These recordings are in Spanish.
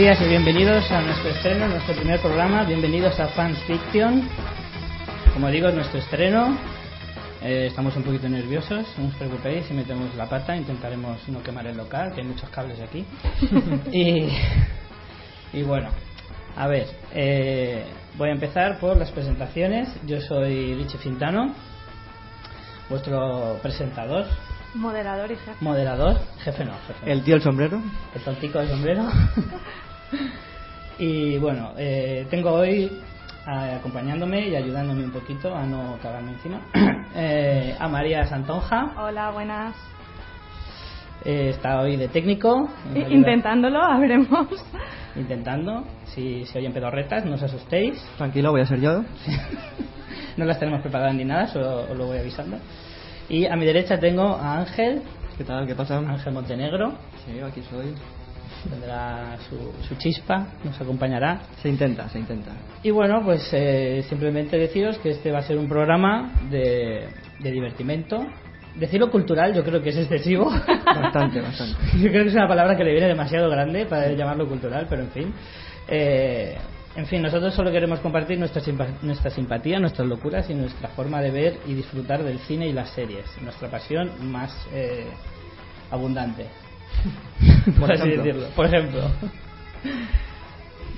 días y bienvenidos a nuestro estreno, nuestro primer programa. Bienvenidos a Fans Fiction. Como digo, es nuestro estreno. Eh, estamos un poquito nerviosos, no os preocupéis si metemos la pata, intentaremos no quemar el local, que hay muchos cables aquí. y, y bueno, a ver, eh, voy a empezar por las presentaciones. Yo soy Richie Fintano, vuestro presentador, Moderador y jefe. moderador, jefe no, jefe. no. El tío el sombrero. el tontico del sombrero. y bueno, eh, tengo hoy eh, acompañándome y ayudándome un poquito a no cagarme encima eh, a María Santonja. Hola, buenas. Eh, está hoy de técnico. Intentándolo, a veremos. Intentando. Si se oyen pedorretas, no os asustéis. Tranquilo, voy a ser yo. No las tenemos preparadas ni nada, solo os lo voy avisando. Y a mi derecha tengo a Ángel, ¿Qué tal? ¿Qué pasa? Ángel Montenegro. Sí, aquí soy. Tendrá su, su chispa, nos acompañará. Se intenta, se intenta. Y bueno, pues eh, simplemente deciros que este va a ser un programa de, de divertimento. Decirlo cultural yo creo que es excesivo. Bastante, bastante. yo creo que es una palabra que le viene demasiado grande para llamarlo cultural, pero en fin. Eh, en fin, nosotros solo queremos compartir nuestra, nuestra simpatía, nuestras locuras y nuestra forma de ver y disfrutar del cine y las series. Nuestra pasión más eh, abundante. Por así ejemplo. decirlo. Por ejemplo.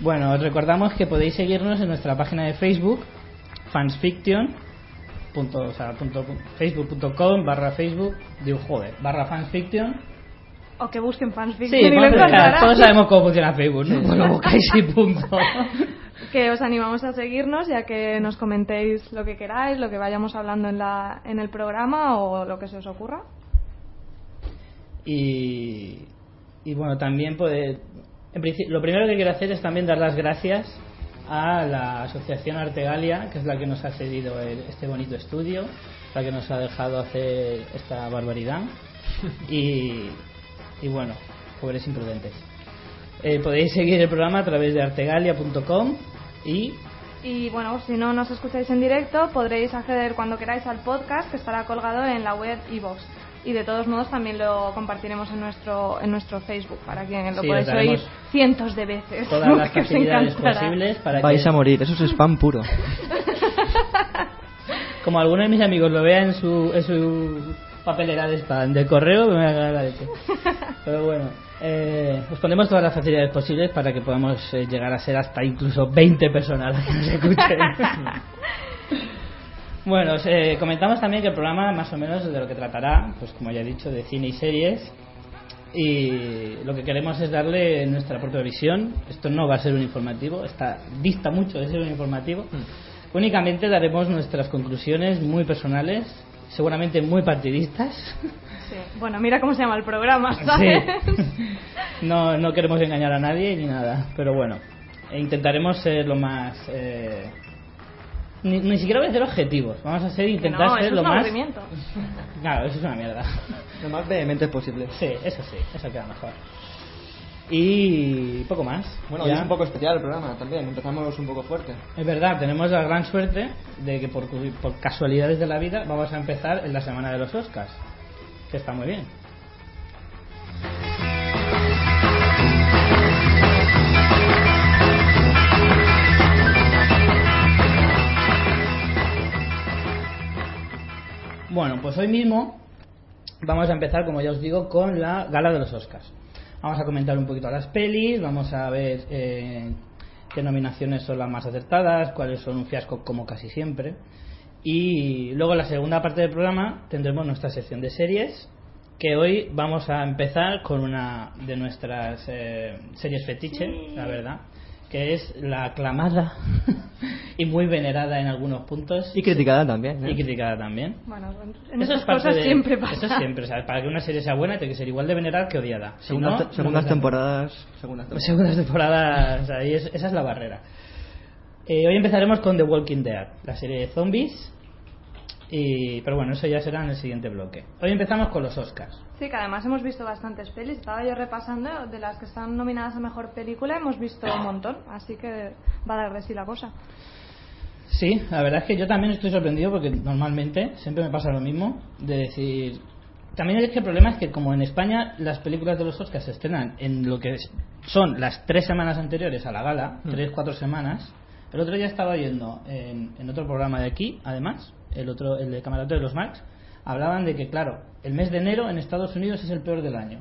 Bueno, os recordamos que podéis seguirnos en nuestra página de Facebook, fansfiction, punto, o sea, punto- facebook.com barra facebook, digo, joder, barra fansfiction. O que busquen fans Sí, y lo encontrarán. todos sabemos cómo funciona Facebook, ¿no? Pues lo buscáis y punto. Que os animamos a seguirnos ya que nos comentéis lo que queráis, lo que vayamos hablando en, la, en el programa o lo que se os ocurra. Y, y bueno, también pues, en lo primero que quiero hacer es también dar las gracias a la Asociación Artegalia, que es la que nos ha cedido el- este bonito estudio, la que nos ha dejado hacer esta barbaridad. Y, y bueno, pobres imprudentes. Eh, podéis seguir el programa a través de artegalia.com y Y bueno, si no nos escucháis en directo, podréis acceder cuando queráis al podcast que estará colgado en la web iVoox. Y de todos modos también lo compartiremos en nuestro en nuestro Facebook para que lo Sí, podáis oír cientos de veces. todas las facilidades posibles para Vais que a morir, eso es spam puro. Como alguno de mis amigos lo vea en su, en su papelera de spam de correo, me va a cagar la leche. Pero bueno, eh, os ponemos todas las facilidades posibles para que podamos eh, llegar a ser hasta incluso 20 personas las que nos escuchen. bueno, eh, comentamos también que el programa más o menos de lo que tratará, pues como ya he dicho, de cine y series. Y lo que queremos es darle nuestra propia visión. Esto no va a ser un informativo, está dista mucho de ser un informativo. Únicamente daremos nuestras conclusiones muy personales, seguramente muy partidistas. Sí. Bueno, mira cómo se llama el programa, ¿sabes? Sí. No, no queremos engañar a nadie ni nada, pero bueno, e intentaremos ser lo más. eh, ni, ni siquiera voy a ser objetivos, vamos a ser Que intentar no, ser eso lo es un más. aburrimiento. Claro, eso es una mierda. Lo más vehemente posible. Sí, eso sí, eso queda mejor. Y poco más. Bueno, hoy es un poco especial el programa también. Empezamos un poco fuerte. Es verdad, tenemos la gran suerte de que por, por casualidades de la vida vamos a empezar en la semana de los Oscars, que está muy bien. Bueno, pues hoy mismo vamos a empezar, como ya os digo, con la gala de los Oscars. Vamos a comentar un poquito las pelis, vamos a ver eh, qué nominaciones son las más acertadas, cuáles son un fiasco como casi siempre. Y luego en la segunda parte del programa tendremos nuestra sección de series, que hoy vamos a empezar con una de nuestras eh, series fetiche, la verdad, que es la aclamada y muy venerada en algunos puntos. Y criticada también. ¿eh? Y criticada también. Bueno, en Eso esas es parte cosas de- siempre pasa. Eso siempre, ¿sabes? Para que una serie sea buena tiene que ser igual de venerada que odiada. Si Segundas, no, temporadas. Segundas temporadas. Segundas temporadas, ahí es- esa es la barrera. Eh, hoy empezaremos con The Walking Dead, la serie de zombies. Y, pero bueno, eso ya será en el siguiente bloque. Hoy empezamos con los Oscars. Sí, que además hemos visto bastantes pelis. Estaba yo repasando de las que están nominadas a mejor película, hemos visto un montón, así que va a dar de sí la cosa. Sí, la verdad es que yo también estoy sorprendido porque normalmente siempre me pasa lo mismo de decir... También es que el problema es que como en España las películas de los Oscars se estrenan en lo que son las tres semanas anteriores a la gala, tres, cuatro semanas, el otro día estaba oyendo en, en otro programa de aquí, además, el otro, el de Camarote de los Marx, hablaban de que, claro, el mes de enero en Estados Unidos es el peor del año.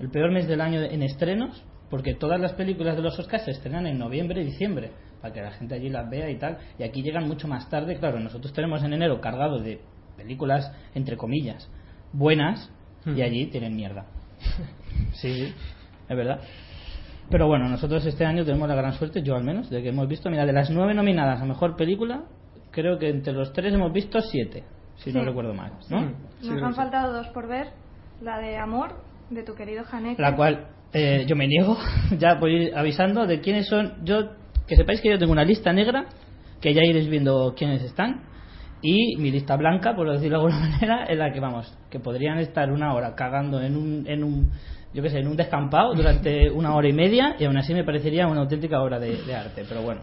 El peor mes del año en estrenos, porque todas las películas de los Oscars se estrenan en noviembre y diciembre, para que la gente allí las vea y tal. Y aquí llegan mucho más tarde. Claro, nosotros tenemos en enero cargado de películas, entre comillas, buenas, y allí tienen mierda. Sí, sí, es verdad. Pero bueno, nosotros este año tenemos la gran suerte, yo al menos, de que hemos visto, mira, de las nueve nominadas a mejor película, creo que entre los tres hemos visto siete, si no recuerdo mal, ¿no? Sí, Nos han faltado dos por ver, la de Amor, de tu querido Haneke. la cual eh, yo me niego, ya voy avisando de quiénes son. Yo que sepáis que yo tengo una lista negra, que ya iréis viendo quiénes están, y mi lista blanca, por decirlo de alguna manera, en la que vamos, que podrían estar una hora cagando en un, en un yo qué sé, en un descampado durante una hora y media, y aún así me parecería una auténtica obra de, de arte, pero bueno.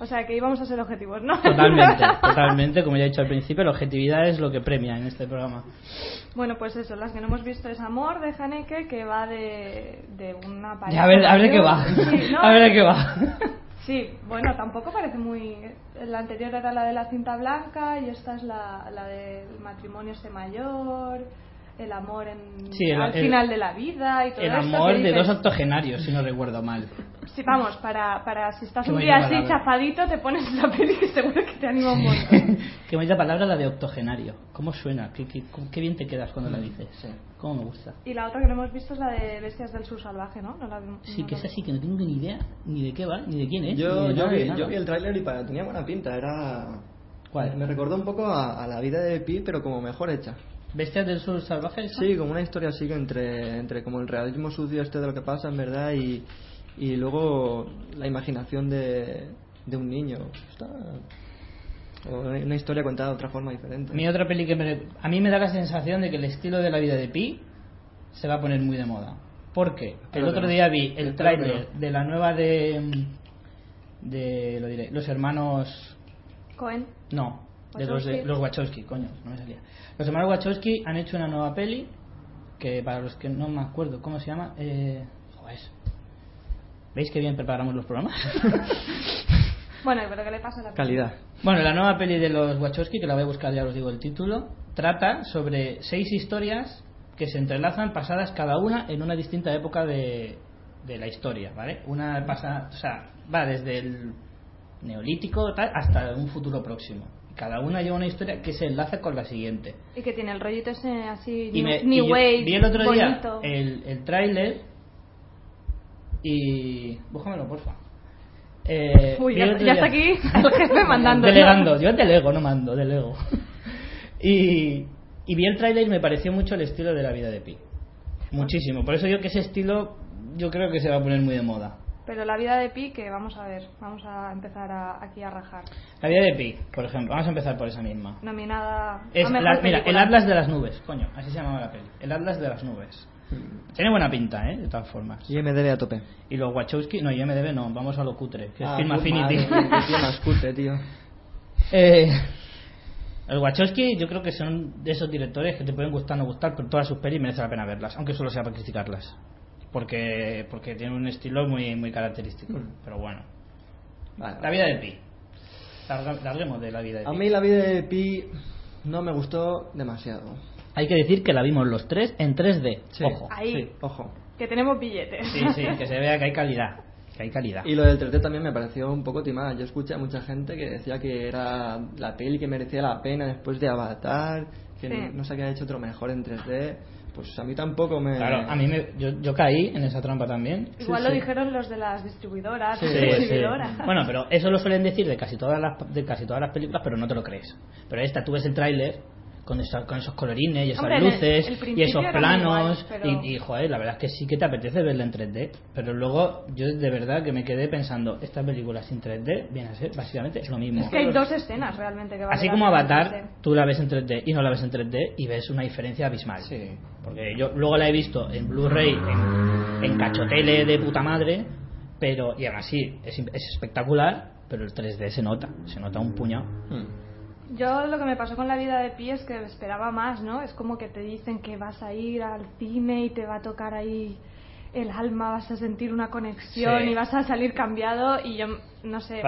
O sea, que íbamos a ser objetivos, ¿no? Totalmente, totalmente, como ya he dicho al principio, la objetividad es lo que premia en este programa. Bueno, pues eso, las que no hemos visto es Amor de Haneke, que va de, de una pareja. Ya, a ver, a ver qué va. Sí, ¿no? A ver qué va. Sí, bueno, tampoco parece muy... La anterior era la de la cinta blanca y esta es la, la del matrimonio este mayor, el amor en, Sí, el- al el- final de la vida y todo El esto amor que de dos octogenarios, si no recuerdo mal. Sí, vamos, para, para si estás Qué un día así palabra. chafadito, te pones esa peli que seguro que te anima un montón. Qué bonita palabra la de octogenario. ¿Cómo suena? ¿Qué, qué, qué bien te quedas cuando la dices? Sí. ¿Cómo me gusta? Y la otra que no hemos visto es la de Bestias del Sur Salvaje, ¿no? no la, Sí, no que es así, que no tengo ni idea ni de qué va, ni de quién es. Yo, yo, nada, vi, yo vi el tráiler y para, tenía buena pinta. Era. ¿Cuál? Me recordó un poco a, a la vida de Pi, pero como mejor hecha. ¿Bestias del sur salvajes? Sí, como una historia así que entre, entre como el realismo sucio este de lo que pasa en verdad y, y luego la imaginación de, de un niño. Está, o una historia contada de otra forma diferente. Mi otra peli que me- a mí me da la sensación de que el estilo de la vida de Pi se va a poner muy de moda. ¿Por qué? El otro no. día vi el tráiler de la nueva de de lo diré, los hermanos Cohen. No, de los, de, Wachowski. los Wachowski, coño, no me salía. Los hermanos Wachowski han hecho una nueva peli que para los que no me acuerdo cómo se llama, eh, joder. ¿Veis qué bien preparamos los programas? Bueno, pero ¿qué le pasa a la peli? Calidad. bueno, la nueva peli de los Wachowski, que la voy a buscar, ya os digo el título, trata sobre seis historias que se entrelazan pasadas cada una en una distinta época de, de la historia, ¿vale? Una pasa, o sea, va desde el neolítico tal, hasta un futuro próximo. Cada una lleva una historia que se enlaza con la siguiente. Y que tiene el rollito ese así, y me, new y wave, vi el otro bonito. día el, el tráiler y búscamelo porfa. Eh, Uy, ya, ya está aquí. El jefe mandando. delegando yo delego no mando delego. Y, y vi el tráiler y me pareció mucho el estilo de la vida de Pi. Muchísimo. Por eso yo que ese estilo yo creo que se va a poner muy de moda Pero la vida de Pi, que vamos a ver, vamos a empezar a- aquí a rajar. la vida de Pi por ejemplo vamos a empezar por esa misma Nominada Es a mejor la- mira, el. Atlas de las Nubes, coño, así se llamaba la peli. El Atlas de las Nubes. Tiene buena pinta, ¿eh? De todas formas. Y MDB a tope. Y los Wachowski, no, IMDB no, vamos a lo cutre, que es Ah, Film Affinity. madre, qué tío más cutre, tío. eh, los Wachowski yo creo que son de esos directores que te pueden gustar o no gustar, pero todas sus pelis merece la pena verlas, aunque solo sea para criticarlas. Porque porque tienen un estilo muy muy característico. Mm. Pero bueno. Vale, La vida de Pi. Larguemos de la vida de A Pi. mí la vida de Pi no me gustó demasiado. Hay que decir que la vimos los tres en 3D. Sí, Ojo. Ahí. sí, ojo. Que tenemos billetes. Sí, sí, que se vea que hay calidad. Que hay calidad. Y lo del 3D también me pareció un poco timada. Yo escuché a mucha gente que decía que era la peli que merecía la pena después de Avatar, que Sí. no, no se había hecho otro mejor en 3D. Pues a mí tampoco me... Claro, a mí me, yo, yo caí en esa trampa también. Igual Sí, lo sí. dijeron los de las distribuidoras. Sí, las Sí, sí. exhibidoras. Bueno, pero eso lo suelen decir de casi todas las de casi todas las películas, pero no te lo crees. Pero esta tú ves el tráiler con, esa- con esos colorines y esas Hombre, luces el y esos planos pero- y, y, joder, la verdad es que sí que te apetece verla en 3D, pero luego yo de verdad que me quedé pensando, esta película sin 3D viene a ser básicamente lo mismo. Es que hay dos escenas realmente que vale Así como Avatar, tú la ves en 3D y no la ves en 3D y ves una diferencia abismal. Sí. Porque yo luego la he visto en Blu-ray, en, en cachotele de puta madre, pero y aún así es, es espectacular, pero el 3D se nota, se nota un puñado. Hmm. Yo lo que me pasó con la vida de Pi es que esperaba más, ¿no? Es como que te dicen que vas a ir al cine y te va a tocar ahí el alma, vas a sentir una conexión Sí. y vas a salir cambiado y yo, no sé...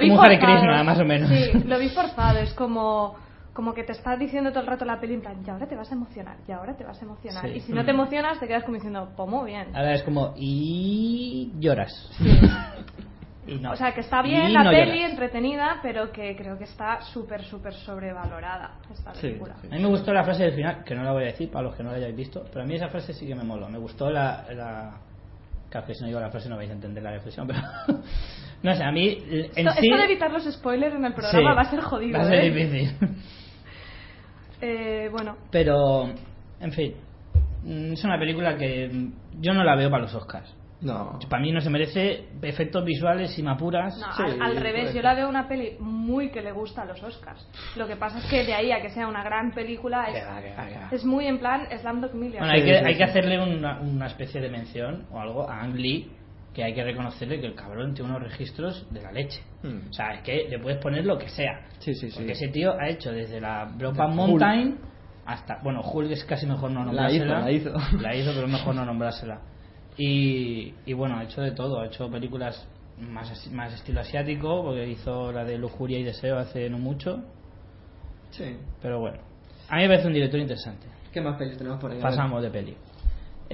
Vi como un Hare. Krishna, más o menos. Sí, lo vi forzado, es como... Como que te está diciendo todo el rato la peli en plan, y ahora te vas a emocionar, y ahora te vas a emocionar. Sí. Y si no te emocionas, te quedas como diciendo, pues muy bien. Ahora es como, y lloras. Y no. O sea, que está Y bien la no peli, lloras. entretenida, pero que creo que está súper, súper sobrevalorada esta película. sí. A mí me gustó la frase del final, que no la voy a decir para los que no la hayáis visto, pero a mí esa frase sí que me moló. Me gustó la. la... Claro, que si no digo la frase no vais a entender la reflexión, pero. no sé, a mí. En Esto, sí. esto de evitar los spoilers en el programa Sí, va a ser jodido. Va a ser ¿eh? difícil. Eh, bueno, Pero, en fin, mm, es una película que yo no la veo para los Oscars. No. Para mí no se merece efectos visuales y mapuras. no, Sí, al, al revés, yo la veo una peli muy que le gusta a los Oscars. Lo que pasa es que de ahí a que sea una gran película es, es muy en plan Slamdog Millionaire. Bueno, hay, Sí, que, sí, hay sí. que hacerle una, una especie de mención o algo a Ang Lee, que hay que reconocerle que el cabrón tiene unos registros de la leche. Hmm. O sea, es que le puedes poner lo que sea. Sí, sí, sí. Porque ese tío ha hecho desde la Brokeback. Mountain hasta. Bueno, Hulk es casi mejor no La hizo, nombrársela. la hizo. La hizo, pero es mejor no nombrársela. Y, y bueno, ha hecho de todo. Ha hecho películas más, más estilo asiático, porque hizo la de Lujuria y Deseo hace no mucho. Sí. Pero bueno, a mí me parece un director interesante. ¿Qué más pelis tenemos por ahí? Pasamos de peli.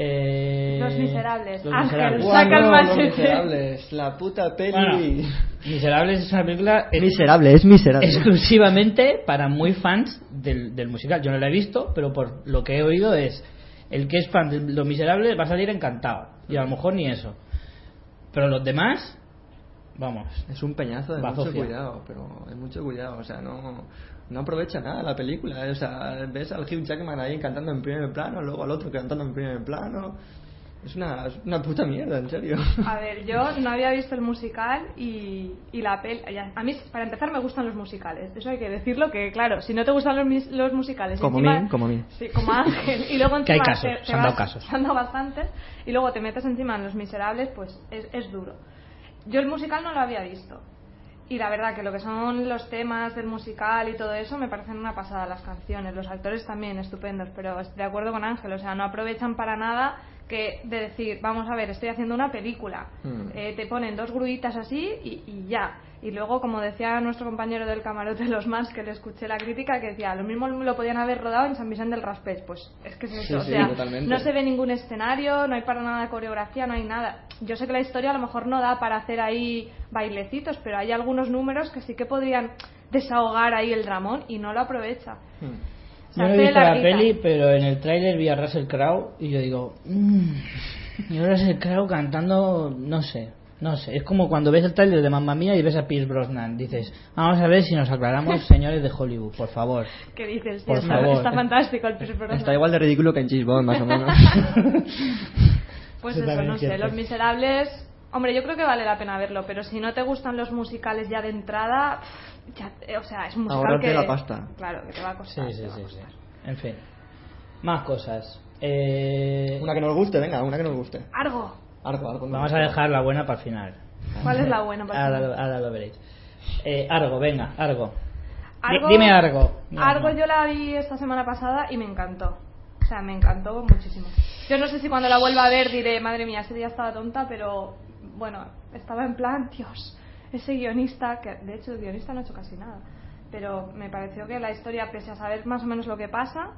Eh, Los Miserables. Los Ángel, Miserables. Saca el machete. Los Miserables, la puta peli. Bueno, Miserables es una película Es miserable, es miserable. exclusivamente para muy fans del, del musical. Yo no la he visto, pero por lo que he oído es el que es fan de Los Miserables va a salir encantado. Y a lo mejor ni eso. Pero los demás, vamos. Es un peñazo de mucho cuidado, pero es mucho cuidado, o sea, no, no aprovecha nada la película, o sea, ves al Hugh Jackman ahí cantando en primer plano, luego al otro cantando en primer plano, es una, es una puta mierda, en serio. A ver, yo no había visto el musical y, y la peli. A mí, para empezar, me gustan los musicales. Eso hay que decirlo, que claro, si no te gustan los, mis- los musicales. Como encima- mí, como a mí. Sí, como a Ángel. Y luego Que hay encima casos, te- te se han dado vas- casos. se han dado bastantes. Y luego te metes encima en los miserables, pues es, es duro. Yo el musical no lo había visto. Y la verdad que lo que son los temas del musical y todo eso me parecen una pasada las canciones, los actores también estupendos, pero estoy de acuerdo con Ángel, o sea, no aprovechan para nada que de decir, vamos a ver, estoy haciendo una película, Mm. Eh, te ponen dos gruditas así y, y ya. Y luego, como decía nuestro compañero del camarote de los más, que le escuché la crítica, que decía, lo mismo lo podían haber rodado en San Vicente del Raspech. Pues es que es eso, Sí, o sí, sea, no se ve ningún escenario, no hay para nada coreografía, no hay nada. Yo sé que la historia a lo mejor no da para hacer ahí bailecitos, pero hay algunos números que sí que podrían desahogar ahí el dramón y no lo aprovecha. Hmm. No he visto la peli, pero en el tráiler vi a Russell Crowe y yo digo, mmm, y Russell Crowe cantando, no sé, no sé. Es como cuando ves el tráiler de Mamma Mía y ves a Pierce Brosnan. Dices, vamos a ver si nos aclaramos, señores de Hollywood, por favor. ¿Qué dices? Por está, favor. está fantástico el Pierce Brosnan. Está igual de ridículo que en Cheese Bond, más o menos. Pues Eso eso, no es sé, cierto. Los Miserables... Hombre, yo creo que vale la pena verlo, pero si no te gustan los musicales ya de entrada, ya, eh, o sea, es un musical Ahorrarte que... la pasta. Claro, que te va a Sí, costar. sí, sí, sí. costar. En fin. Más cosas. Eh, una que nos guste, venga, una que nos guste. Argo, Algo, algo. Vamos a dejar la buena para el final. ¿cuál es la buena? para Ahora, ti? lo- ahora lo veréis. Eh, Argo, venga, Argo. Argo- Dime Argo. Argo yo la vi esta semana pasada y me encantó. O sea, me encantó muchísimo. Yo no sé si cuando la vuelva a ver diré, madre mía, ese día estaba tonta, pero bueno, estaba en plan, Dios, ese guionista, que de hecho el guionista no ha hecho casi nada, pero me pareció que la historia, pese a saber más o menos lo que pasa,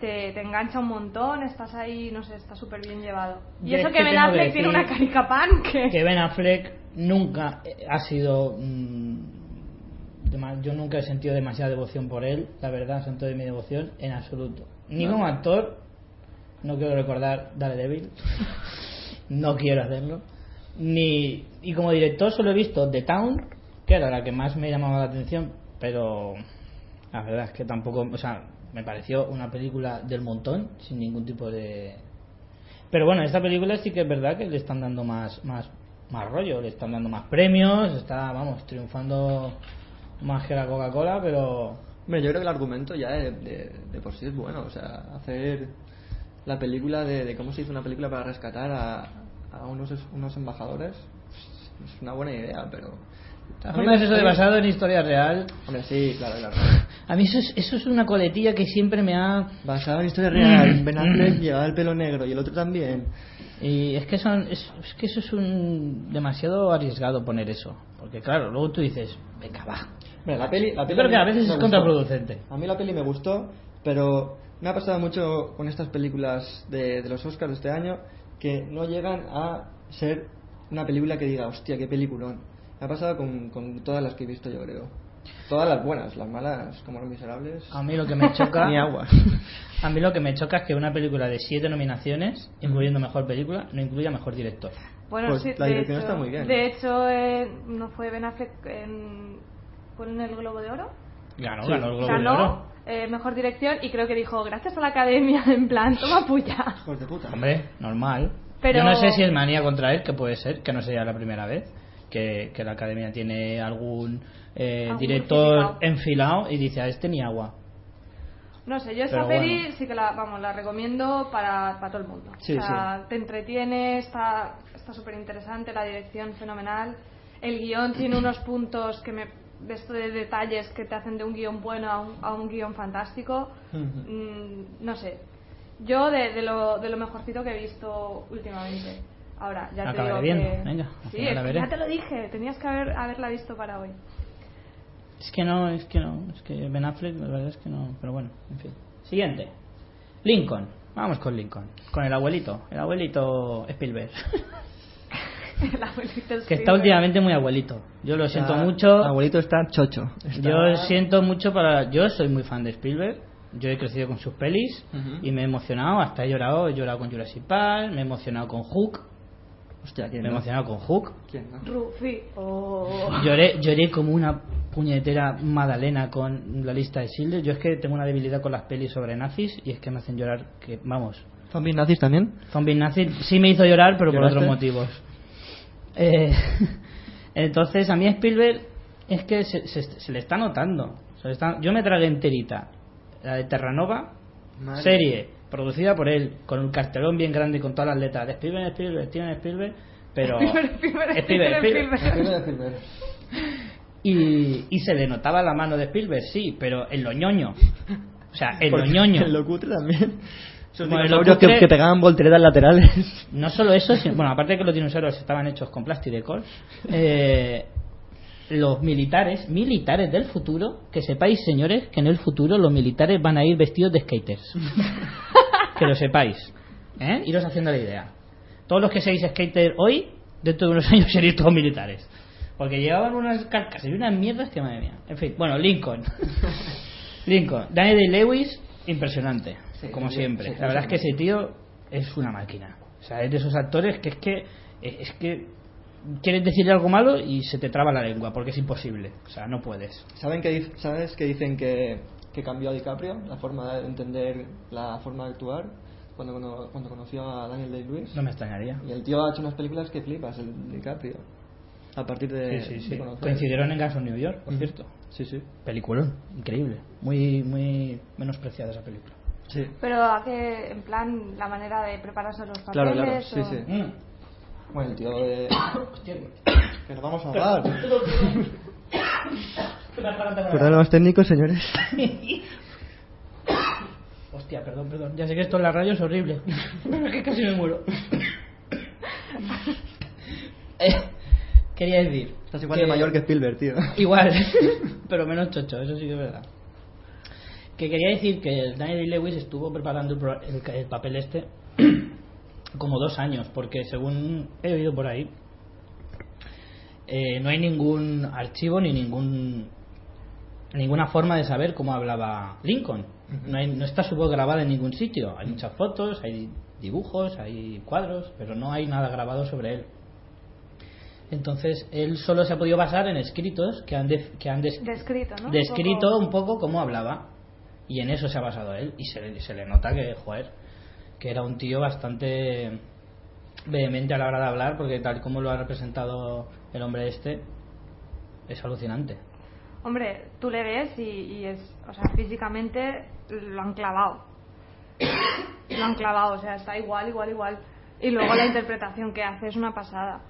te, te engancha un montón, estás ahí, no sé, está súper bien llevado. Y Yo eso es que que Ben Affleck tiene una caricapan que... que Ben Affleck nunca eh, ha sido mm, yo nunca he sentido demasiada devoción por él la verdad santo de mi devoción en absoluto. Ni como actor no quiero recordar Daredevil no quiero hacerlo ni y como director solo he visto The Town que era la que más me llamaba la atención pero la verdad es que tampoco o sea me pareció una película del montón sin ningún tipo de pero bueno, esta película sí que es verdad que le están dando más, más, más rollo, le están dando más premios, está, vamos, triunfando más que la Coca-Cola, pero yo creo que el argumento ya de, de- de por sí es bueno. O sea, hacer la película de, de cómo se hizo una película para rescatar a, a unos, es- unos embajadores es una buena idea, pero. A mí me- eso de basado en historia real, Hombre, sí, claro, claro. a mí eso es, eso es una coletilla que siempre me ha... Basado en historia real. Ben Affleck llevaba el pelo negro y el otro también. Y es que, son, es, es que eso es un demasiado arriesgado poner eso, porque claro, luego tú dices, venga, va. La peli, la Yo peli creo que a veces es gustó. contraproducente. A mí la peli me gustó, pero me ha pasado mucho con estas películas de, de los Oscars de este año que no llegan a ser una película que diga, hostia, qué peliculón. Me ha pasado con, con todas las que he visto, yo creo. Todas las buenas, las malas, como los miserables. A mí lo que me choca... Ni agua. A mí lo que me choca es que una película de siete nominaciones, incluyendo mejor película, no incluya mejor director. Bueno, Pues sí, la de dirección hecho, está muy bien. De hecho, eh, ¿no fue Ben Affleck en, fue en el Globo de Oro? Ganó, Sí. ganó el Globo de Oro. Eh, mejor dirección y creo que dijo, gracias a la academia, en plan, toma puya. Hijos de puta. Hombre, normal. Pero- Yo no sé si es manía contra él, que puede ser, que no sería la primera vez que, que la academia tiene algún, eh, Algún director enfilado y dice a este ni agua. No sé, yo esta peli bueno. sí que la, vamos, la recomiendo para, para todo el mundo. Sí, o sea, te entretiene, está está súper interesante, la dirección fenomenal. El guion tiene unos puntos que me, de esto de detalles que te hacen de un guion bueno a un, a un guion fantástico. Mm, no sé. Yo de, de lo, de lo mejorcito que he visto últimamente. Ahora, ya te Acabaré digo viendo, que... venga, sí, es que ya te lo dije, tenías que haber, haberla visto para hoy. Es que no, es que no, es que Ben Affleck, la verdad es que no, pero bueno, en fin. Siguiente. Lincoln. Vamos con Lincoln. Con el abuelito, el abuelito Spielberg. El abuelito que está últimamente muy abuelito. Yo lo siento mucho. Abuelito está chocho. Está- Yo siento mucho para. Yo soy muy fan de Spielberg. Yo he crecido con sus pelis y me he emocionado. Hasta he llorado. He llorado con Jurassic Park. Me he emocionado con Hook. Hostia, ¿quién Me he no? emocionado con Hook. ¿Quién no? Rufi. Oh. Lloré, lloré como una puñetera Madalena con la lista de Schindler. Yo es que tengo una debilidad con las pelis sobre nazis y es que me hacen llorar. Que vamos, ¿Zombies nazis también? Zombie Nazi sí me hizo llorar, pero por otros motivos. Eh, entonces, a mí Spielberg es que se, se- se le está notando. Se le está- yo me tragué enterita la de Terranova, Madre. serie producida por él, con un cartelón bien grande con todas las letras de Spielberg, Spielberg, Steven Spielberg, pero Spielberg, Spielberg, Spielberg, Spielberg, Spielberg. Spielberg. Y, y se le notaba la mano de Spielberg, sí, pero en lo ñoño. O sea, en lo ñoño. En lo cutre también. Lo dinosaurios que, que pegaban volteretas laterales. No solo eso, sino- bueno, aparte de que los dinosaurios estaban hechos con plasticol, eh, los militares, militares del futuro, que sepáis, señores, que en el futuro los militares van a ir vestidos de skaters. que lo sepáis. ¿eh? Iros haciendo la idea. Todos los que seáis skater hoy, dentro de unos años seréis todos militares. Porque llevaban unas carcas y unas mierdas que madre mía. En fin, bueno, Lincoln. Lincoln. Daniel Day-Lewis, impresionante, Sí, como sí, siempre. sí, la verdad es que ese tío es una máquina. O sea, es de esos actores que es que es que quieres decirle algo malo y se te traba la lengua porque es imposible. O sea, no puedes. ¿Saben que, ¿Sabes que dicen que, que cambió a DiCaprio? La forma de entender, la forma de actuar, cuando, cuando, cuando conoció a Daniel Day-Lewis. No me extrañaría. Y el tío ha hecho unas películas que flipas, el DiCaprio. A partir de, Sí, sí, sí. de conocer. Coincidieron en Gas of New York, por cierto. Sí, sí. Peliculón, increíble. Muy, muy menospreciada esa película. Sí. Pero a que, en plan, la manera de prepararse los Claro, papeles. claro, sí, o- sí. Mm. Bueno, el tío de... Que nos vamos a ahogar. Perdón, Problemas técnicos, señores. Hostia, perdón, perdón. Ya sé que esto en la radio es horrible. Pero es que casi me muero. Eh, quería decir. Estás igual de mayor que Spielberg, tío. Igual, pero menos chocho, eso sí que es verdad. Que quería decir que Daniel Lewis estuvo preparando el, pro- el papel este como dos años, porque según he oído por ahí, eh, no hay ningún archivo ni ningún ninguna forma de saber cómo hablaba Lincoln. No, hay- no está su voz grabada en ningún sitio. Hay muchas fotos, hay dibujos, hay cuadros, pero no hay nada grabado sobre él. Entonces, él solo se ha podido basar en escritos que han, de- que han des- Descrito, ¿no? descrito poco- un poco cómo hablaba. Y en eso se ha basado él. Y se, le- se le nota que, joder, que era un tío bastante vehemente a la hora de hablar, porque tal como lo ha representado el hombre este, es alucinante. Hombre, tú le ves y, y es, o sea, físicamente lo han clavado. lo han clavado, o sea, está igual, igual, igual. Y luego la interpretación que hace es una pasada.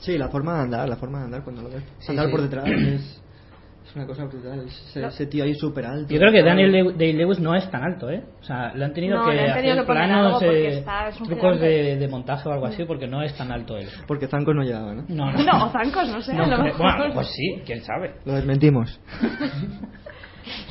Sí, la forma de andar, la forma de andar cuando lo ves. Sí, andar sí. por detrás es, es una cosa brutal. Ese, Lo- ese tío ahí súper alto. Yo creo que Daniel Lew- Day-Lewis no es tan alto, ¿eh? O sea, le han tenido No, que le han tenido hacer que planos, eh, está- trucos de, de montaje o algo así, porque no es tan alto él. Porque Zancos no llegaba, ¿no? No, no. No, o zancos, no sé. No, lo mejor. bueno, pues sí, quién sabe. Lo desmentimos.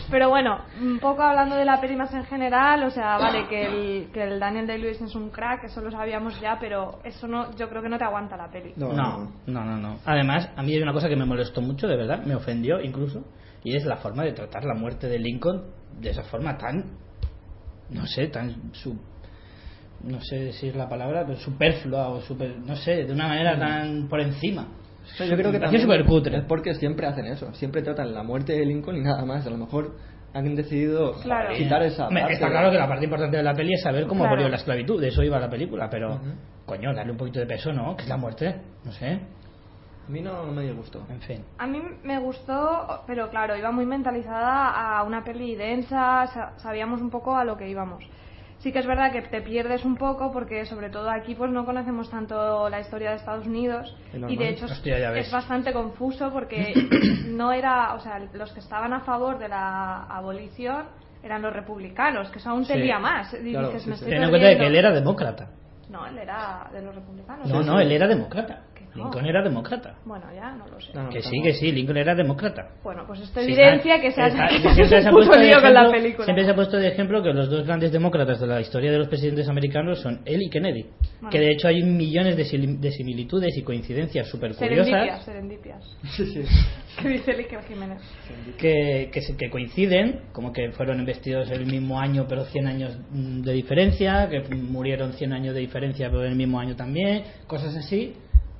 Pero bueno, un poco hablando de la peli más en general, o sea, vale, que el, que el Daniel Day-Lewis es un crack, eso lo sabíamos ya, pero eso no, yo creo que no te aguanta la peli. No, No, no, no, no. Además, a mí hay una cosa que me molestó mucho, de verdad, me ofendió incluso, y es la forma de tratar la muerte de Lincoln de esa forma tan, no sé, tan su, no sé decir la palabra, pero superflua o super, no sé, de una manera tan por encima. Yo creo que también súper cutre. es porque siempre hacen eso. Siempre tratan la muerte de Lincoln y nada más. A lo mejor han decidido Claro. quitar esa parte. Está claro que la parte importante de la peli es saber cómo Claro. murió la esclavitud, de eso iba la película, pero coño, darle un poquito de peso, ¿no? Que es la muerte, no sé, A mí no, no me disgustó. en fin. A mí me gustó, pero claro, iba muy mentalizada a una peli densa, sa- sabíamos un poco a lo que íbamos. Sí que es verdad que te pierdes un poco porque sobre todo aquí pues no conocemos tanto la historia de Estados Unidos y de hecho Hostia, es bastante confuso porque no era, o sea, los que estaban a favor de la abolición eran los republicanos, que eso aún te Sí. más. Claro, sí, sí. Ten en cuenta que él era demócrata. No, él era de los republicanos. No, no, él era demócrata. Que. Lincoln era demócrata. Bueno, ya no lo sé. No, Que sí, que sí, Lincoln era demócrata. Bueno, pues esto Sí, evidencia está- que se ha, está- que siempre se ha se puesto de lío con la ejemplo- película. Siempre se ha puesto de ejemplo que los dos grandes demócratas de la historia de los presidentes americanos son él y Kennedy. Bueno. Que de hecho hay millones de, similitudes y coincidencias súper Serendipias, curiosas serendipias. Sí, sí. ¿Qué dice el Iker Jiménez? que, que, se- que coinciden, como que fueron investidos el mismo año pero 100 años mm, de diferencia, que murieron 100 años de diferencia pero en el mismo año también, cosas así,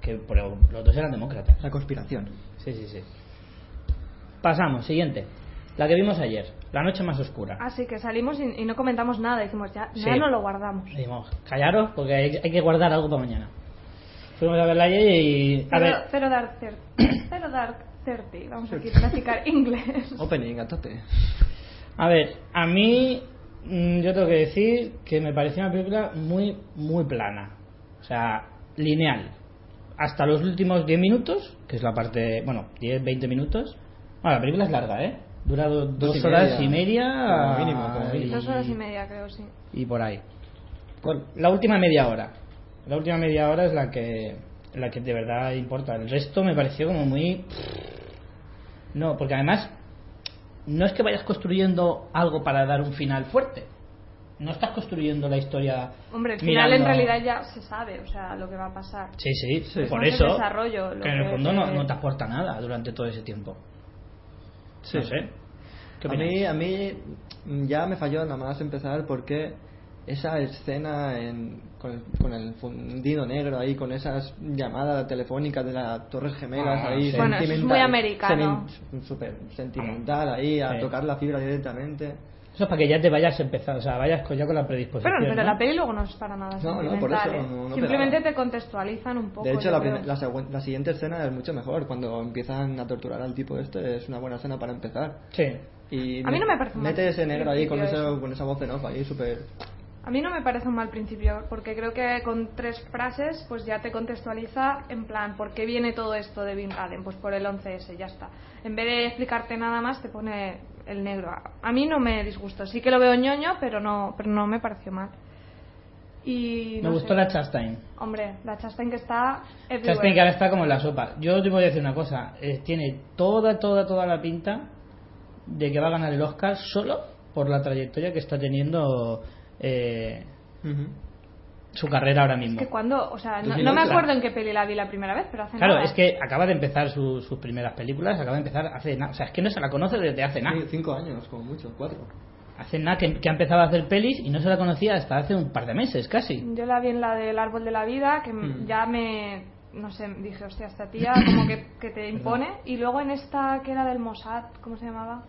que pero los dos eran demócratas. La conspiración. Sí, sí, sí. Pasamos, siguiente. La que vimos ayer, La noche más oscura. Así que salimos y, y no comentamos nada, dijimos ya, ya Sí. no lo guardamos. Dijimos, callaros porque hay, hay que guardar algo para mañana. Fuimos a verla ayer y... A Cero, ver, cero Dark Thirty. Cero Dark Thirty. Vamos aquí a practicar inglés. Opening, a tope. A ver, a mí mm, yo tengo que decir que me pareció una película muy, muy plana. O sea, lineal. Hasta los últimos 10 minutos, que es la parte, bueno, 10, 20 minutos. Bueno, la película es larga, ¿eh? Dura do- dos, y horas media. y media. Como mínimo, como mínimo. Dos horas y media, creo, sí. y por ahí. Con la última media hora. La última media hora es la que la que de verdad importa. El resto me pareció como muy no, porque además no es que vayas construyendo algo para dar un final fuerte. No estás construyendo la historia. Hombre, el final en realidad ya se sabe, o sea, lo que va a pasar. Sí, sí, Sí. por eso. el desarrollo, lo que en el fondo no, te- no te aporta nada durante todo ese tiempo. Sí. No sé. ¿Qué a mí, a mí ya me falló nada más empezar porque esa escena en- con, el, con el fundido negro ahí, con esas llamadas telefónicas de las Torres Gemelas Ah, ahí, sí. Bueno, es sentimental, muy americano. súper sentimental ahí, a Sí. tocar la fibra directamente. Eso es para que ya te vayas a empezar, o sea, vayas con- ya con la predisposición. Pero, pero ¿no? la peli luego no es para nada No, no, por eso ¿eh? no- no Simplemente pegaba. te contextualizan un poco. De hecho, la, la, la siguiente escena es mucho mejor. Cuando empiezan a torturar al tipo este, es una buena escena para empezar. Sí. Y A mí no me parece un mal Mete ese negro ahí con, ese- eso. con esa voz en off ahí, súper. A mí no me parece un mal principio, porque creo que con tres frases pues ya te contextualiza en plan, ¿por qué viene todo esto de Bin Laden? Pues por el 11S, ya está. En vez de explicarte nada más, te pone el negro. A mí no me disgustó. Sí que lo veo ñoño, pero no, pero no me pareció mal. Y Me gustó sé. la Chastain. Hombre, la Chastain que está everywhere. Chastain que ahora está como en la sopa. Yo te voy a decir una cosa. eh, tiene toda, toda, toda la pinta de que va a ganar el Oscar solo por la trayectoria que está teniendo eh. Su carrera ahora mismo. Que cuando, o sea, no, 2008. no me acuerdo en qué peli la vi la primera vez, pero hace Claro, nada. es que acaba de empezar su- sus primeras películas, acaba de empezar hace nada. O sea, es que no se la conoce desde hace nada. Sí, cinco años, como mucho, cuatro. Hace nada que, que ha empezado a hacer pelis y no se la conocía hasta hace un par de meses casi. Yo la vi en la del árbol de la vida, que Mm. ya me, no sé, dije, hostia, esta tía como que, que te impone. Y luego en esta que era del Mossad, ¿cómo se llamaba?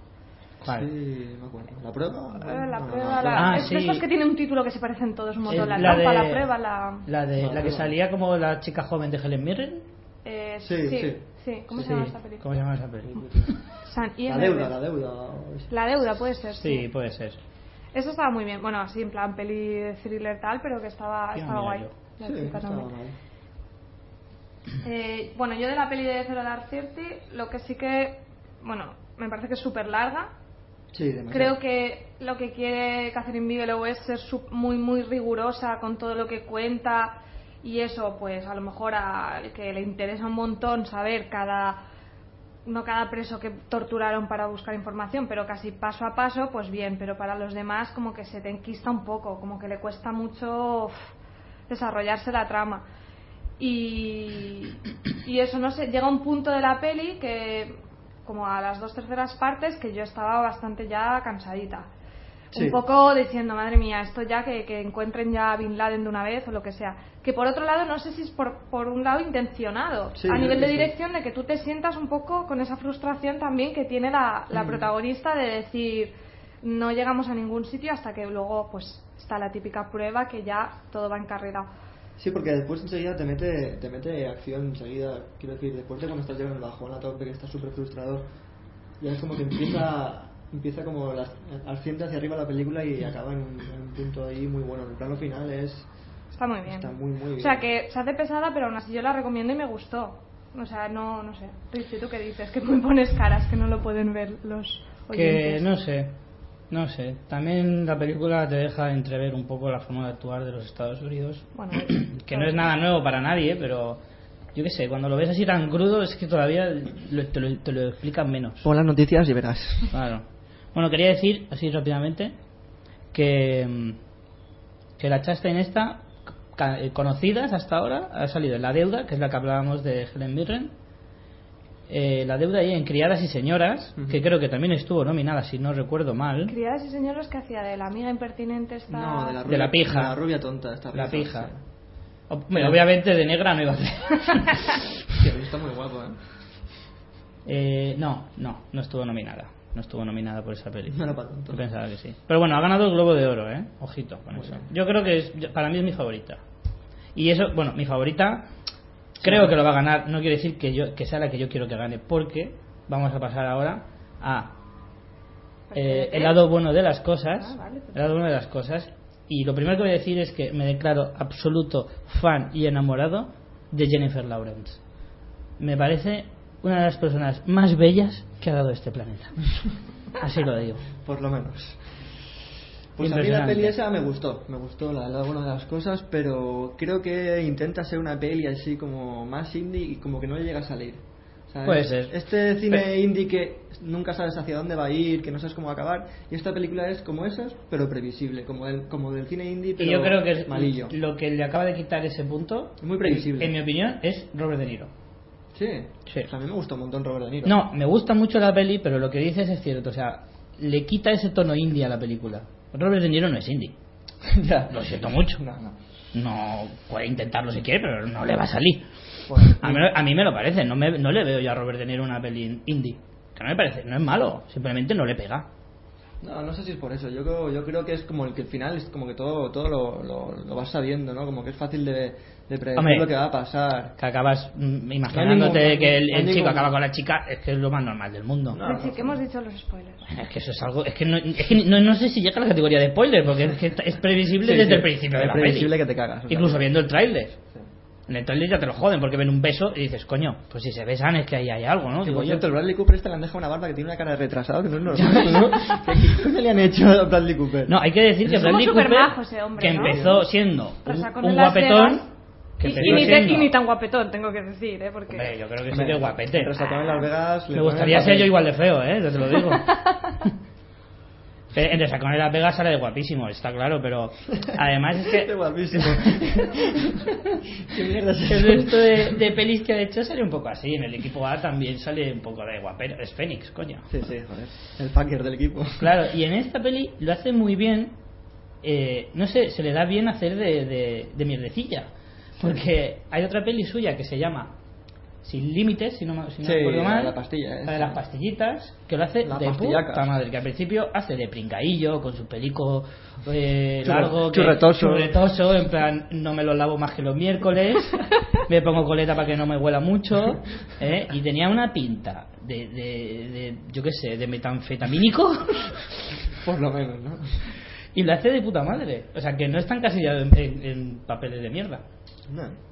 ¿Cuál? Sí, me acuerdo. ¿La prueba? Eh, la No, prueba, no, la... Ah, es sí. de estos que tienen un título que se parecen todos montón. Eh, la, la trampa, de- la prueba, la... La, de, la que salía como la chica joven de Helen Mirren. eh, Sí, sí, sí. sí. ¿Cómo Sí, se llama sí. esta película? ¿Cómo se llama esa película? San La deuda, la deuda. La deuda, puede ser, sí. Sí, puede ser. Eso estaba muy bien. Bueno, así en plan peli de thriller tal, pero que estaba, estaba guay. yo. La chica también. Eh, bueno, yo de la peli de Zero Dark Thirty, lo que sí que, bueno, me parece que es súper larga. Creo que lo que quiere Catherine Bigelow es ser muy, muy rigurosa con todo lo que cuenta y eso, pues a lo mejor a que le interesa un montón saber cada no cada preso que torturaron para buscar información, pero casi paso a paso, pues bien, pero para los demás como que se te enquista un poco, como que le cuesta mucho desarrollarse la trama. Y, y eso, no sé, llega un punto de la peli que, como a las dos terceras partes, que yo estaba bastante ya cansadita. Sí. Un poco diciendo, madre mía, esto ya que, que encuentren ya a Bin Laden de una vez o lo que sea. Que por otro lado, no sé si es por, por un lado intencionado, Sí, a nivel de dirección, de que tú te sientas un poco con esa frustración también que tiene la, la Mm. protagonista de decir, no llegamos a ningún sitio hasta que luego pues está la típica prueba que ya todo va encarrilado. Sí, porque después enseguida te mete, te mete acción enseguida. Quiero decir, después de cuando estás llegando el bajón a tope, que estás súper frustrado, ya es como que empieza empieza como las, asciende hacia arriba la película y acaba en un, en un punto ahí muy bueno. El plano final es... Está muy bien. Está muy, muy O sea, bien. que se hace pesada, pero aún así yo la recomiendo y me gustó. O sea, no, no sé. Richie, ¿tú qué dices? Que me pones caras que no lo pueden ver los Que oyentes. no sé, no sé. También la película te deja entrever un poco la forma de actuar de los Estados Unidos. Bueno, que no es nada nuevo para nadie, pero yo qué sé, cuando lo ves así tan crudo es que todavía lo- te, lo, te lo explican menos. Pon las noticias y verás. Claro. Bueno, quería decir, así rápidamente, que, que la Chastain esta, ca- eh, conocidas hasta ahora, ha salido en La Deuda, que es la que hablábamos de Helen Mirren, eh, La Deuda y en Criadas y Señoras, que creo que también estuvo nominada, si no recuerdo mal. Criadas y señores que hacía de la amiga impertinente esta... No, de la, De la pija. de la rubia tonta. Esta La pija. sí. O- bueno, obviamente de negra no iba a ser. Pero está muy guapo, ¿eh? Eh, no, no, no estuvo nominada. No estuvo nominada por esa peli. No era para tanto. Pensaba que sí. Pero bueno, ha ganado el Globo de Oro, ¿eh? Ojito con eso. Yo creo que es, para mí es mi favorita. Y eso, bueno, mi favorita, creo que lo va a ganar. No quiere decir que, yo, que sea la que yo quiero que gane, porque vamos a pasar ahora a eh, el lado bueno de las cosas. Ah, vale, el lado bueno de las cosas. Y lo primero que voy a decir es que me declaro absoluto fan y enamorado de Jennifer Lawrence. Me parece una de las personas más bellas que ha dado este planeta. Así lo digo. Por lo menos. Pues a mí la peli esa me gustó, me gustó la, la una de las cosas, pero creo que intenta ser una peli así como más indie y como que no le llega a salir. ¿sabes? Puede ser. Este cine Pero- indie que nunca sabes hacia dónde va a ir, que no sabes cómo va a acabar, y esta película es como esas, pero previsible, como del, como del cine indie, pero Y yo creo que es malillo. lo que le acaba de quitar ese punto, Muy previsible. en mi opinión, es Robert De Niro. Sí, Sí. O sea, a mí me gustó un montón Robert De Niro. No, me gusta mucho la peli, pero lo que dices es cierto. O sea, le quita ese tono indie a la película. Robert De Niro no es indie. ya. Lo siento mucho. No, no. No puede intentarlo si quiere, pero no le va a salir. Bueno, A mí, a mí me lo parece. No, me, no le veo yo a Robert De Niro una peli indie. Que no me parece. No es malo. Simplemente no le pega. No, no sé si es por eso. Yo creo, yo creo que es como el que al final es como que todo, todo lo, lo, lo vas sabiendo, ¿no? Como que es fácil de, de predecir Hombre. lo que va a pasar. Que acabas mm, imaginándote ningún- que el, el chico ningún- acaba con la chica. Es que es lo más normal del mundo. No. Richie, que hemos dicho los spoilers. Es que eso es algo. Es que no, es que no, no sé si llega a la categoría de spoiler, porque es que es previsible Sí, desde sí. el principio de Es la previsible peli. que te cagas. Incluso viendo el tráiler. En el ya te lo joden porque ven un beso y dices, coño, pues si se besan es que ahí hay algo, ¿no? Que Digo por yo. cierto, el Bradley Cooper este le han dejado una barba que tiene una cara de retrasado que no es normal, ¿no? ¿Qué coño le han hecho a Bradley Cooper? No, hay que decir que Es como Bradley Cooper, hombre, que ¿no? empezó siendo un, un guapetón, que Y, y ni, te- y ni tan guapetón, tengo que decir, ¿eh? Porque... Hombre, yo creo que sí que es guapete. En Las Vegas. Me gustaría ser yo igual de feo, ¿eh? Yo te lo digo. Eh, En Resacón de Las Vegas sale de guapísimo, está claro, pero además es que guapísimo. ¿Qué mierda es el resto de, de pelis que ha hecho sale un poco así. En el equipo A también sale un poco de guapero. Es Fénix, coño. Sí, sí, joder. El fucker del equipo. Claro, y en esta peli lo hace muy bien. eh, no sé, se le da bien hacer de, de, de mierdecilla. Porque hay otra peli suya que se llama Sin Límites, si no, me- si no Sí, mal. de la pastilla La esa. de las pastillitas, que lo hace La de puta madre. Que al principio hace de pringaillo, con su pelico eh, largo, que- churretoso. churretoso, en plan, no me lo lavo más que los miércoles. me pongo coleta para que no me huela mucho. ¿eh? Y tenía una pinta de, de, de yo qué sé, de metanfetamínico. Por lo menos, ¿no? Y lo hace de puta madre. O sea, que no está encasillado en, en- en papeles de mierda. No.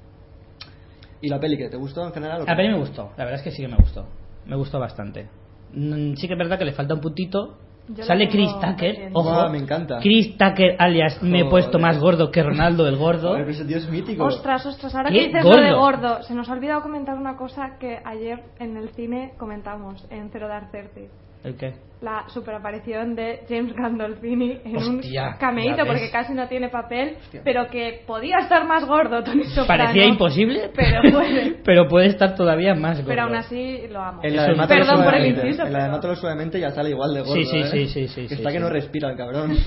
¿Y la peli que te gustó en general? o La peli me gustó, la verdad es que sí que me gustó. Me gustó bastante. Mm, Sí que es verdad que le falta un puntito. Yo Sale Chris Tucker, ojo. Ah, me encanta. Chris Tucker, alias me he puesto más gordo que Ronaldo el gordo. Joder, pero ese tío es mítico. Ostras, ostras, ahora ¿Qué? que dices lo de Gordo. gordo, se nos ha olvidado comentar una cosa que ayer en el cine comentamos en Zero Dark Thirty. ¿El qué? La superaparición de James Gandolfini en Hostia, un cameíto porque casi no tiene papel, pero que podía estar más gordo Tony Soprano. Parecía imposible, Pero puede. pero puede estar todavía más gordo. Pero aún así lo amo. En la de Perdón por el inciso, En la de Mátalo suavemente ya sale igual de gordo. Sí, sí, ¿eh? sí, sí, sí, Que sí, está que sí. no respira el cabrón.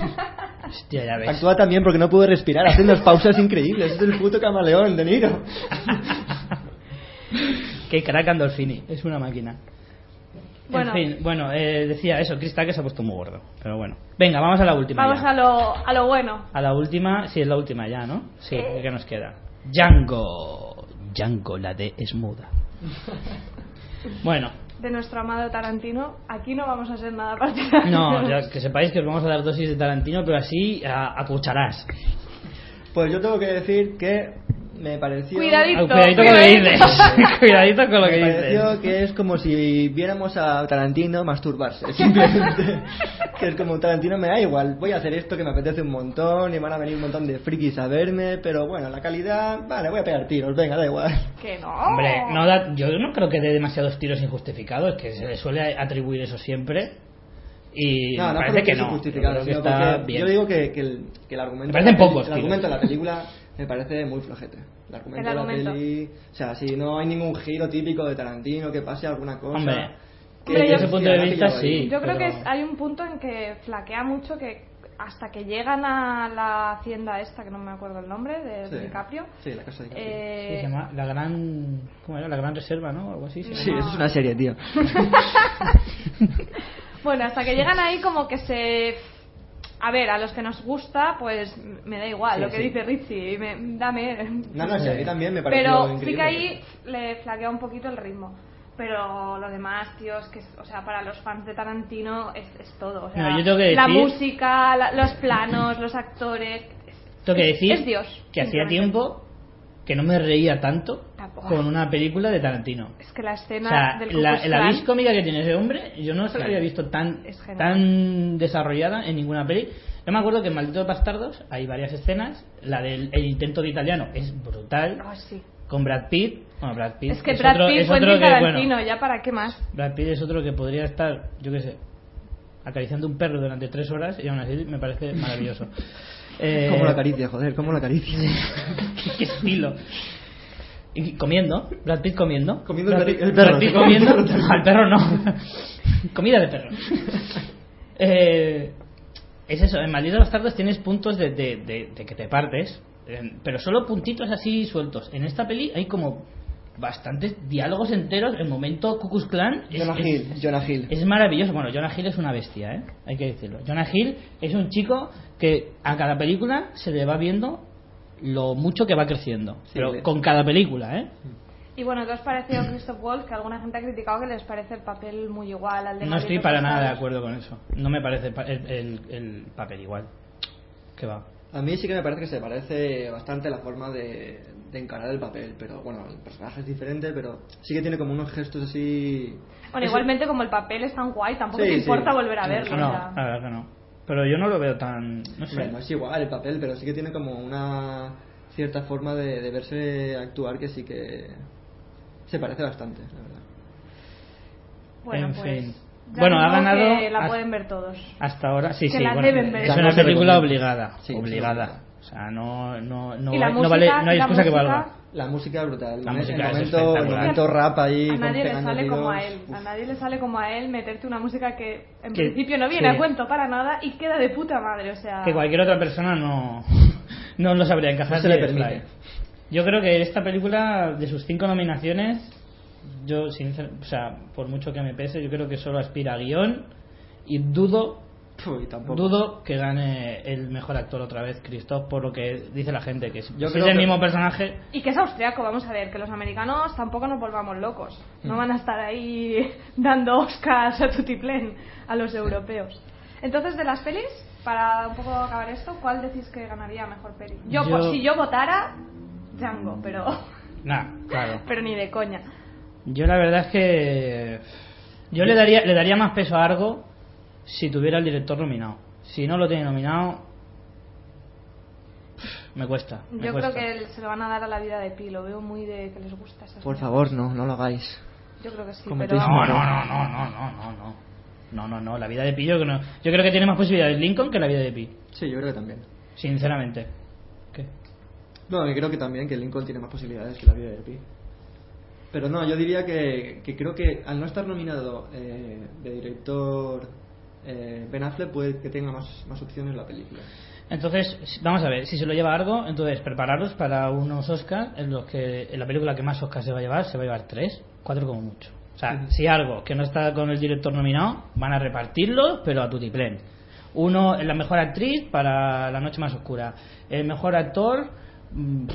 Hostia, ya ves. Actúa también porque no puede respirar, hace unas pausas increíbles. Es el puto camaleón de Niro. Qué crack Andolfini, es una máquina. Bueno. En fin, bueno, eh, decía eso, Chris Tucker se ha puesto muy gordo. Pero bueno. Venga, vamos a la última. Vamos ya. a lo, a lo bueno. A la última, sí, es la última ya, ¿no? Sí, Eh. ¿qué nos queda? Django. Django, la D es muda. Bueno, De nuestro amado Tarantino, aquí no vamos a ser nada partidarios. no, ya que sepáis que os vamos a dar dosis de Tarantino, pero así a, a cucharás. Pues yo tengo que decir que me pareció... Cuidadito. Cuidadito con lo que dices. Cuidadito con lo que Me dices. pareció que es como si viéramos a Tarantino masturbarse, simplemente. que es como Tarantino me da igual, voy a hacer esto que me apetece un montón y van a venir un montón de frikis a verme, pero bueno, la calidad, vale, voy a pegar tiros, venga, da igual. Que no. Hombre, no da- yo no creo que dé demasiados tiros injustificados, que se le suele atribuir eso siempre. Y No, me no parece que no. Yo que está porque bien. Yo digo que, que el, que el argumento, Me parecen de la peli- pocos el tiros. argumento de la película me parece muy flojete. El argumento, El de argumento. la peli, o sea, si no hay ningún giro típico de Tarantino que pase alguna cosa. Hombre, que- desde que ese sí, punto de vista, sí. Yo creo pero- que es- hay un punto en que flaquea mucho que hasta que llegan a la hacienda esta, que no me acuerdo el nombre, de Sí. DiCaprio. Sí, la casa de DiCaprio. eh, Sí, se llama La Gran. ¿Cómo era? La Gran Reserva, ¿no? Algo así. se Sí, llama. eso es una serie, tío. Bueno, hasta que llegan ahí como que se... A ver, a los que nos gusta, pues me da igual Sí, lo que sí. dice Richie, me- dame... No, no, sí, a mí también me pareció Pero sí que ahí le flaquea un poquito el ritmo. Pero lo demás, tío, es que, o sea, para los fans de Tarantino es, es todo. O sea, No, yo tengo que la decir- música, la- los planos, los actores. es- Tengo que decir es Dios. que hacía tiempo que no me reía tanto Tampoco. con una película de Tarantino. Es que la O escena sea, del la, la vis cómica que tiene ese hombre, yo no se la había visto tan, tan desarrollada en ninguna peli. Yo me acuerdo que en Malditos Bastardos hay varias escenas. La del el intento de italiano es brutal. Ah, sí. Con Brad Pitt. Bueno, Brad Pitt Es que Brad otro, Pitt, es otro que, Tarantino, bueno, ya para qué más. Brad Pitt es otro que podría estar, yo qué sé, acariciando un perro durante tres horas y aún así me parece maravilloso. Eh, Como la acaricia, joder, como la acaricia. qué estilo. Y comiendo, Brad Pitt comiendo. Comiendo Brad el Pitt- perro, el perro. Brad Pitt comiendo. No, al perro no. Comida de perro. Eh, es eso, en Malditos Bastardos tienes puntos de, de- de- de que te partes, eh, pero solo puntitos así sueltos. En esta peli hay como bastantes diálogos enteros. El momento Cucus Clan es, Jonah es- Hill, Jonah Hill. es maravilloso. Bueno, Jonah Hill es una bestia, ¿eh? Hay que decirlo. Jonah Hill es un chico que a cada película se le va viendo lo mucho que va creciendo. Sí, pero le- con cada película, ¿eh? Y bueno, ¿qué os pareció Christoph Waltz? Que alguna gente ha criticado que les parece el papel muy igual al de No estoy para nada de acuerdo con eso. No me parece pa- el, el- el papel igual. ¿Qué va? A mí sí que me parece que se parece bastante la forma de, de encarar el papel, pero bueno, el personaje es diferente, pero sí que tiene como unos gestos así... Bueno, Es- igualmente como el papel es tan guay, tampoco Sí, te sí. importa volver a verlo. No, sea. la verdad que no. Pero yo no lo veo tan. No sé. Hombre, no es igual el papel, pero sí que tiene como una cierta forma de, de verse actuar que sí que se parece bastante, la verdad. Bueno, En pues fin. Ya Bueno, ha ganado que la hasta- pueden ver todos. Hasta ahora, sí, Que sí. la bueno, deben ver. Es Ya una película obligada. Sí, obligada. O sea, no, no, no, la no música- vale, no hay la excusa que música- valga. La música brutal. La El música es momento, el momento rap ahí. A nadie le sale como a él. Uf. A nadie le sale como a él meterte una música que en Que- principio no viene sí. a cuento para nada y queda de puta madre. O sea, Que cualquier otra persona no, no lo sabría encajar. No se le permite. fly. Yo creo que esta película, de sus cinco nominaciones, yo, sincer- o sea, por mucho que me pese, yo creo que solo aspira a guion y dudo Uy, tampoco. Dudo que gane el mejor actor otra vez, Christoph, por lo que dice la gente, que si Yo es el que- mismo personaje, Y que es austriaco, vamos a ver, que los americanos tampoco nos volvamos locos. Mm. No van a estar ahí dando Oscars a tutiplén a los europeos. Entonces, de las pelis, para un poco acabar esto, ¿cuál decís que ganaría mejor peli? Yo, Yo- por si yo votara, Django, pero, nada, claro. pero ni de coña. Yo la verdad es que yo le daría le daría más peso a Argo si tuviera el director nominado. Si no lo tiene nominado, me cuesta. me Yo cuesta. creo que se lo van a dar a la vida de Pi, lo veo muy de que les gusta esas Por favor, no, no lo hagáis. Yo creo que sí, pero... No, no, no, no, no, no, no, no. No, no, no, la vida de Pi yo, creo que no- yo creo que tiene más posibilidades Lincoln que la vida de Pi, Sí, yo creo que también. sinceramente. ¿Qué? No, que creo que también que Lincoln tiene más posibilidades que la vida de Pi. Pero no, yo diría que, que creo que al no estar nominado eh, de director eh, Ben Affleck puede que tenga más, más opciones la película. Entonces, vamos a ver, si se lo lleva Argo, entonces prepararos para unos Oscars en los que en la película que más Oscars se va a llevar, se va a llevar tres, cuatro como mucho. O sea, si Argo, que no está con el director nominado, van a repartirlo, pero a tutiplén. Uno en la mejor actriz para La Noche Más Oscura. El mejor actor, mm,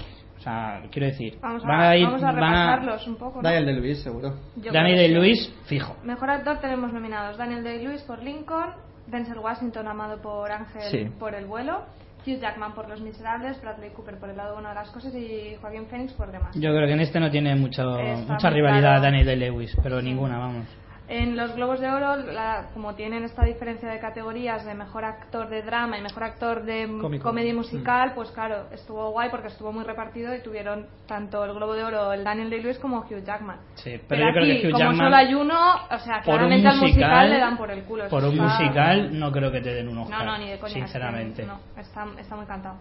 sea, quiero decir, Vamos a, van a ir, vamos a van a- repasarlos un poco, ¿no? Daniel de Luis, seguro. Yo que sí. Day-Lewis, fijo. Mejor actor tenemos nominados Daniel Day-Lewis por Lincoln, Denzel Washington amado por Ángel Sí. por El vuelo, Hugh Jackman por Los Miserables, Bradley Cooper por El lado bueno de las cosas y Joaquín Phoenix por demás. Yo creo que en este no tiene mucho, Está mucha rivalidad claro. Danny Day-Lewis, pero ninguna, vamos. En los Globos de Oro, la- como tienen esta diferencia de categorías de mejor actor de drama y mejor actor de Cómico. comedia musical, pues claro, estuvo guay porque estuvo muy repartido y tuvieron tanto el Globo de Oro el Daniel Day-Lewis como Hugh Jackman. Sí, pero, Pero, yo creo aquí, que Hugh como Jackman solo hay uno, o sea, por un claramente al musical musical le dan por el culo. por un está- musical no creo que te den un No, Oscar no, ni de coña. sinceramente No, está, está muy cantado.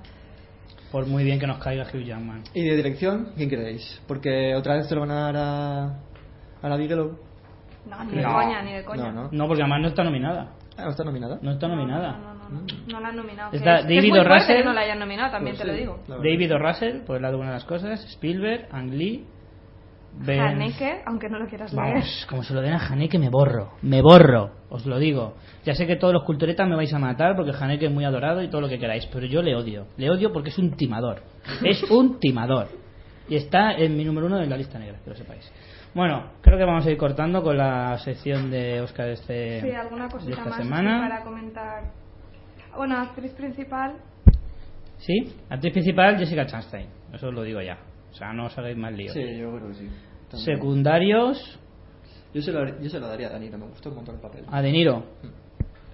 por muy bien que nos caiga Hugh Jackman ¿Y de dirección? ¿Quién creéis? Porque otra vez se lo van a dar a, a la Bigelow. No, ni de No. coña, ni de coña. No, no. no porque además no está nominada Ah, ¿no está nominada? no está No, nominada No, no, no, no, no la han nominado. que Está es- que es David muy O. fuerte Russell. que no la hayan nominado, también Pues te lo sí, digo. la verdad. David O. Russell por el lado bueno de las cosas Spielberg Ang Lee Ben Haneke, aunque no lo quieras leer. Vamos, como se lo den a Haneke me borro, me borro, os lo digo. Ya sé que todos los culturetas me vais a matar porque Haneke es muy adorado y todo lo que queráis, pero yo le odio. Le odio porque es un timador. Es un timador. Y está en mi número uno en la lista negra, que lo sepáis. Bueno, creo que vamos a ir cortando con la sección de Oscar de, este, Sí, alguna de cosita esta más semana. para comentar. Bueno, actriz principal. Sí, actriz principal Jessica Chastain, eso os lo digo ya. O sea, no os hagáis más lío. Sí, yo creo que sí. También. Secundarios Yo se, lo, yo se lo daría a Danilo, me gustó un montón el papel. a De Niro.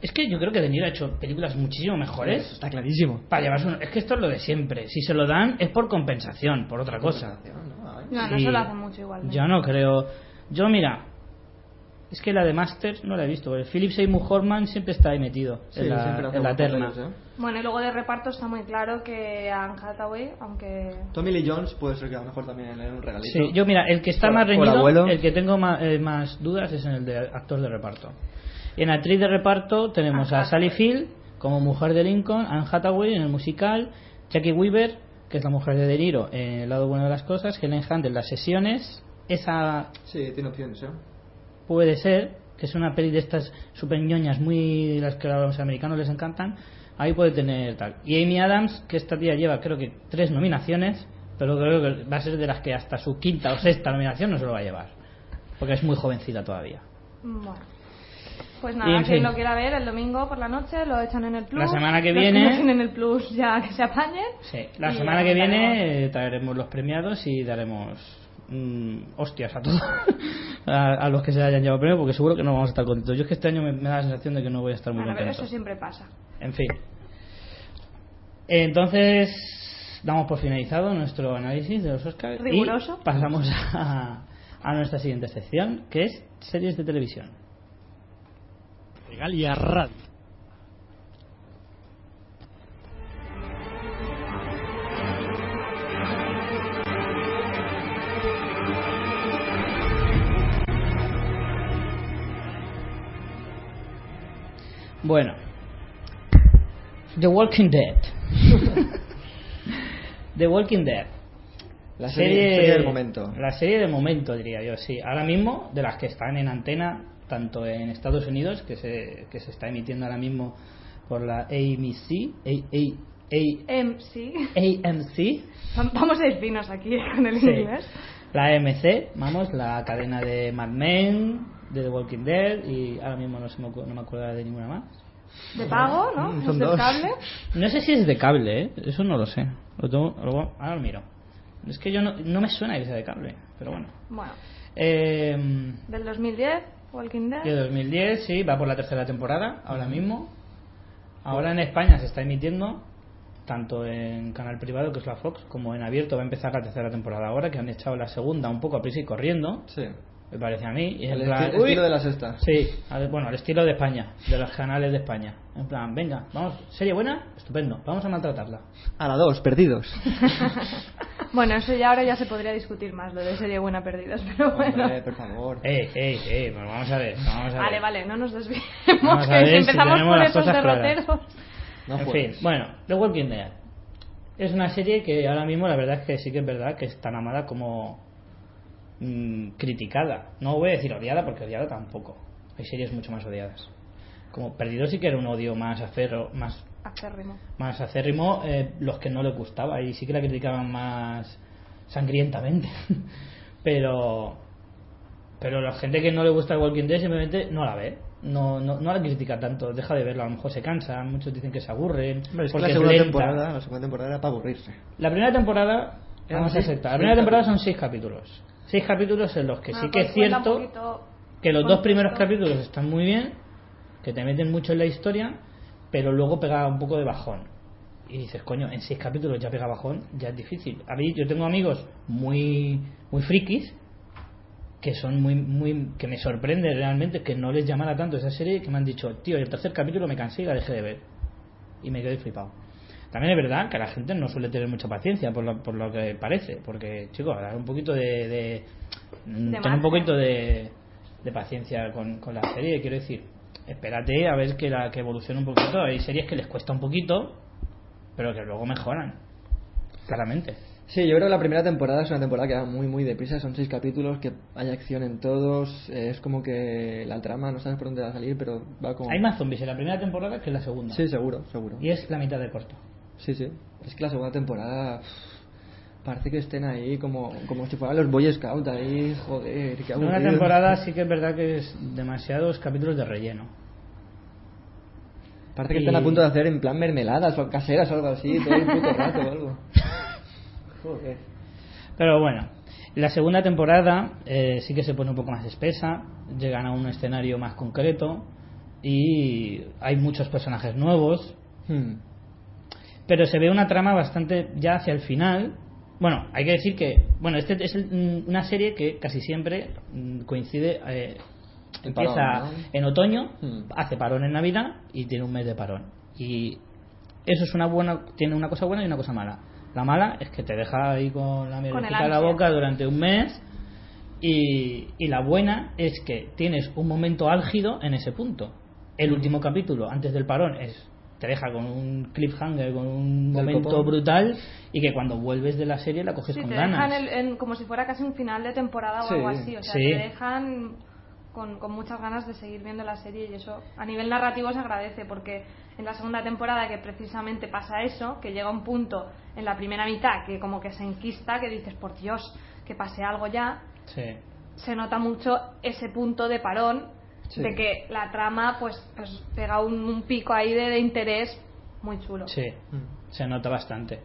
Es que yo creo que De Niro ha hecho películas muchísimo mejores. Está clarísimo. Para llevarse un- Es que esto es lo de siempre. Si se lo dan es por compensación, por otra cosa. No. No, no Sí. se lo hace mucho igual. Yo no creo. Yo, mira. Es que la de Masters no la he visto. porque Philip Seymour Hoffman siempre está ahí metido Sí, en la, en la terna. papeles, ¿eh? Bueno, y luego de reparto está muy claro que Anne Hathaway, aunque. Tommy Lee Jones puede ser que a lo mejor también le den un regalito. Sí, yo mira, el que está Por- más reñido, el que tengo más, eh, más dudas es en el de actor de reparto. Y en actriz de reparto tenemos Anne a Sally Hathaway. Field como mujer de Lincoln, Anne Hathaway en el musical, Jackie Weaver, que es la mujer de De Niro en El lado bueno de las cosas, Helen Hunt en las sesiones, esa Sí, tiene opciones, ¿eh? puede ser, que es una peli de estas super ñoñas muy las que a los americanos les encantan, ahí puede tener tal. Y Amy Adams, que esta tía lleva creo que tres nominaciones, pero creo que va a ser de las que hasta su quinta o sexta nominación no se lo va a llevar, porque es muy jovencita todavía. Bueno. Pues nada, en quien fin. lo quiera ver el domingo por la noche lo echan en el plus. La semana que Los viene- no tienen el plus ya que se apañen. Sí, la semana que viene eh, traeremos los premiados y daremos mm, hostias a todos, a, a los que se hayan llevado premio, porque seguro que no vamos a estar contentos. Yo es que este año me, me da la sensación de que no voy a estar muy Bueno, pero contento. eso siempre pasa. En fin. Entonces, damos por finalizado nuestro análisis de los Oscars. Riguroso. Y pasamos a, a nuestra siguiente sección, que es series de televisión. Regalia Radio. Bueno, The Walking Dead. The Walking Dead. La serie, serie del momento. La serie del momento, diría yo, sí. Ahora mismo, de las que están en antena, tanto en Estados Unidos, que se, que se está emitiendo ahora mismo por la AMC, A, A, A, MC. AMC, Vamos a finos aquí con el Sí. inglés. la AMC, vamos, la cadena de Mad Men, de The Walking Dead, y ahora mismo no, se me, no me acuerdo de ninguna más. De pago, ¿no? Mm, ¿Es dos. cable? No sé si es de cable, ¿eh? eso no lo sé. Lo tengo- luego- ahora lo miro. Es que yo no, no me suena que sea de cable, pero bueno. Bueno, Eh, del 2010, Walking Dead. de 2010, sí, va por la tercera temporada, ahora mismo. Ahora en España se está emitiendo, tanto en canal privado, que es la Fox, como en abierto va a empezar la tercera temporada ahora, que han echado la segunda un poco a prisa y corriendo, Sí. me parece a mí. Y El plan, esti- "Uy". estilo de la sexta. Sí, al- bueno, al estilo de España, de los canales de España. En plan, venga, vamos, serie buena, estupendo, vamos a maltratarla. A la dos, perdidos. Bueno, eso ya ahora ya se podría discutir más, lo de serie buena perdidas, pero bueno. Hombre, por favor. Ey, ey, ey, bueno, vamos a ver, vamos a Vale, ver. vale, no nos desviemos, Vamos a que ver si empezamos tenemos por claras. derroteros. No en fin, bueno, The Walking Dead es una serie que ahora mismo la verdad es que sí que es verdad que es tan amada como mm, criticada. No voy a decir odiada porque odiada tampoco. Hay series mucho más odiadas. Como Perdido sí que era un odio más aferro, más Acérrimo. más acérrimo eh, los que no les gustaba y sí que la criticaban más sangrientamente pero pero la gente que no le gusta el Walking Dead simplemente no la ve no, no, no la critica tanto deja de verla a lo mejor se cansa muchos dicen que se aburren es que la es segunda lenta. temporada, la segunda temporada era para aburrirse. la primera temporada vamos a aceptar la primera temporada son seis capítulos seis capítulos en los que sí que es pues un cierto poquito que los dos primeros capítulos están muy bien, que te meten mucho en la historia, pero luego pega un poco de bajón. Y dices, coño, en seis capítulos ya pega bajón, ya es difícil. A mí, yo tengo amigos muy, muy frikis que son muy, muy, que me sorprende realmente que no les llamara tanto esa serie que me han dicho, tío, el tercer capítulo me cansé y la dejé de ver. Y me quedé flipado. También es verdad que la gente no suele tener mucha paciencia por lo, por lo que parece, porque, chicos, dar un poquito de. de mm, tener un poquito de, de paciencia con, con la serie, quiero decir. Espérate a ver que, la, que evolucione un poquito. Hay series que les cuesta un poquito, pero que luego mejoran. Claramente. Sí, yo creo que la primera temporada es una temporada que va muy, muy deprisa. Son seis capítulos, que hay acción en todos. eh, es como que la trama no sabes por dónde va a salir, pero va como. Hay más zombies en la primera temporada que en la segunda. Sí, seguro, seguro. Y es la mitad de corto. Sí, sí. Es que la segunda temporada. Parece que estén ahí como, como si fueran los Boy Scouts ahí, joder, qué aburrido. temporada sí que es verdad que es demasiados capítulos de relleno. Parece que Y- están a punto de hacer en plan mermeladas o caseras o algo así, todo el puto rato o algo. Joder. Pero bueno, la segunda temporada eh, sí que se pone un poco más espesa, llegan a un escenario más concreto y hay muchos personajes nuevos, Hmm. pero se ve una trama bastante ya hacia el final. Bueno, hay que decir que, bueno, este es el- mm, una serie que casi siempre mm, coincide, eh, empieza parón, ¿no? en otoño, Hmm. hace parón en Navidad y tiene un mes de parón. Y eso es una buena, tiene una cosa buena y una cosa mala. La mala es que te deja ahí con la mielecita en la boca durante un mes y, y la buena es que tienes un momento álgido en ese punto. El último capítulo, antes del parón, es te deja con un cliffhanger, con un momento copón. brutal y que cuando vuelves de la serie la coges Sí, con te ganas. dejan el- en- como si fuera casi un final de temporada o Sí. algo así. O sea, Sí. te dejan con, con muchas ganas de seguir viendo la serie y eso a nivel narrativo se agradece porque en la segunda temporada que precisamente pasa eso, que llega un punto en la primera mitad que como que se enquista, que dices, por Dios, que pase algo ya, Sí. se nota mucho ese punto de parón Sí. de que la trama pues, pues pega un, un pico ahí de, de interés muy chulo. Sí, Hmm. se nota bastante.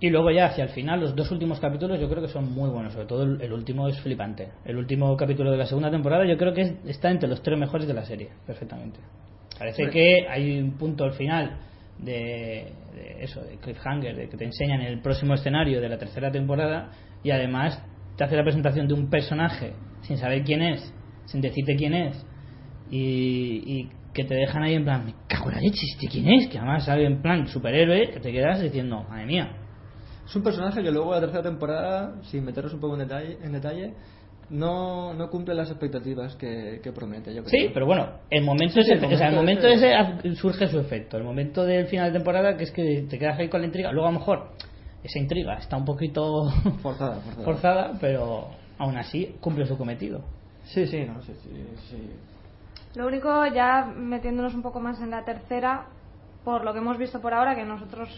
Y luego ya hacia el final, los dos últimos capítulos yo creo que son muy buenos, sobre todo el, el último es flipante. El último capítulo de la segunda temporada yo creo que es- está entre los tres mejores de la serie, perfectamente. Parece que hay un punto al final de, de eso, de cliffhanger, de que te enseñan el próximo escenario de la tercera temporada y además te hace la presentación de un personaje sin saber quién es, sin decirte quién es, y, y que te dejan ahí en plan, me cago en la leche, ¿este quién es? Que además sale en plan superhéroe, que te quedas diciendo, madre mía. Es un personaje que luego la tercera temporada, sin meternos un poco en detalle, en detalle no, no cumple las expectativas que, que promete, yo creo. Sí, pero bueno, el momento, Sí, ese, el o sea, el momento momento ese- surge su efecto. El momento del final de temporada, que es que te quedas ahí con la intriga. Luego, a lo mejor, esa intriga está un poquito Forzada, forzada. forzada, pero aún así cumple su cometido. Sí, sí, no, sí, sí, sí. Lo único, ya metiéndonos un poco más en la tercera, por lo que hemos visto por ahora, que nosotros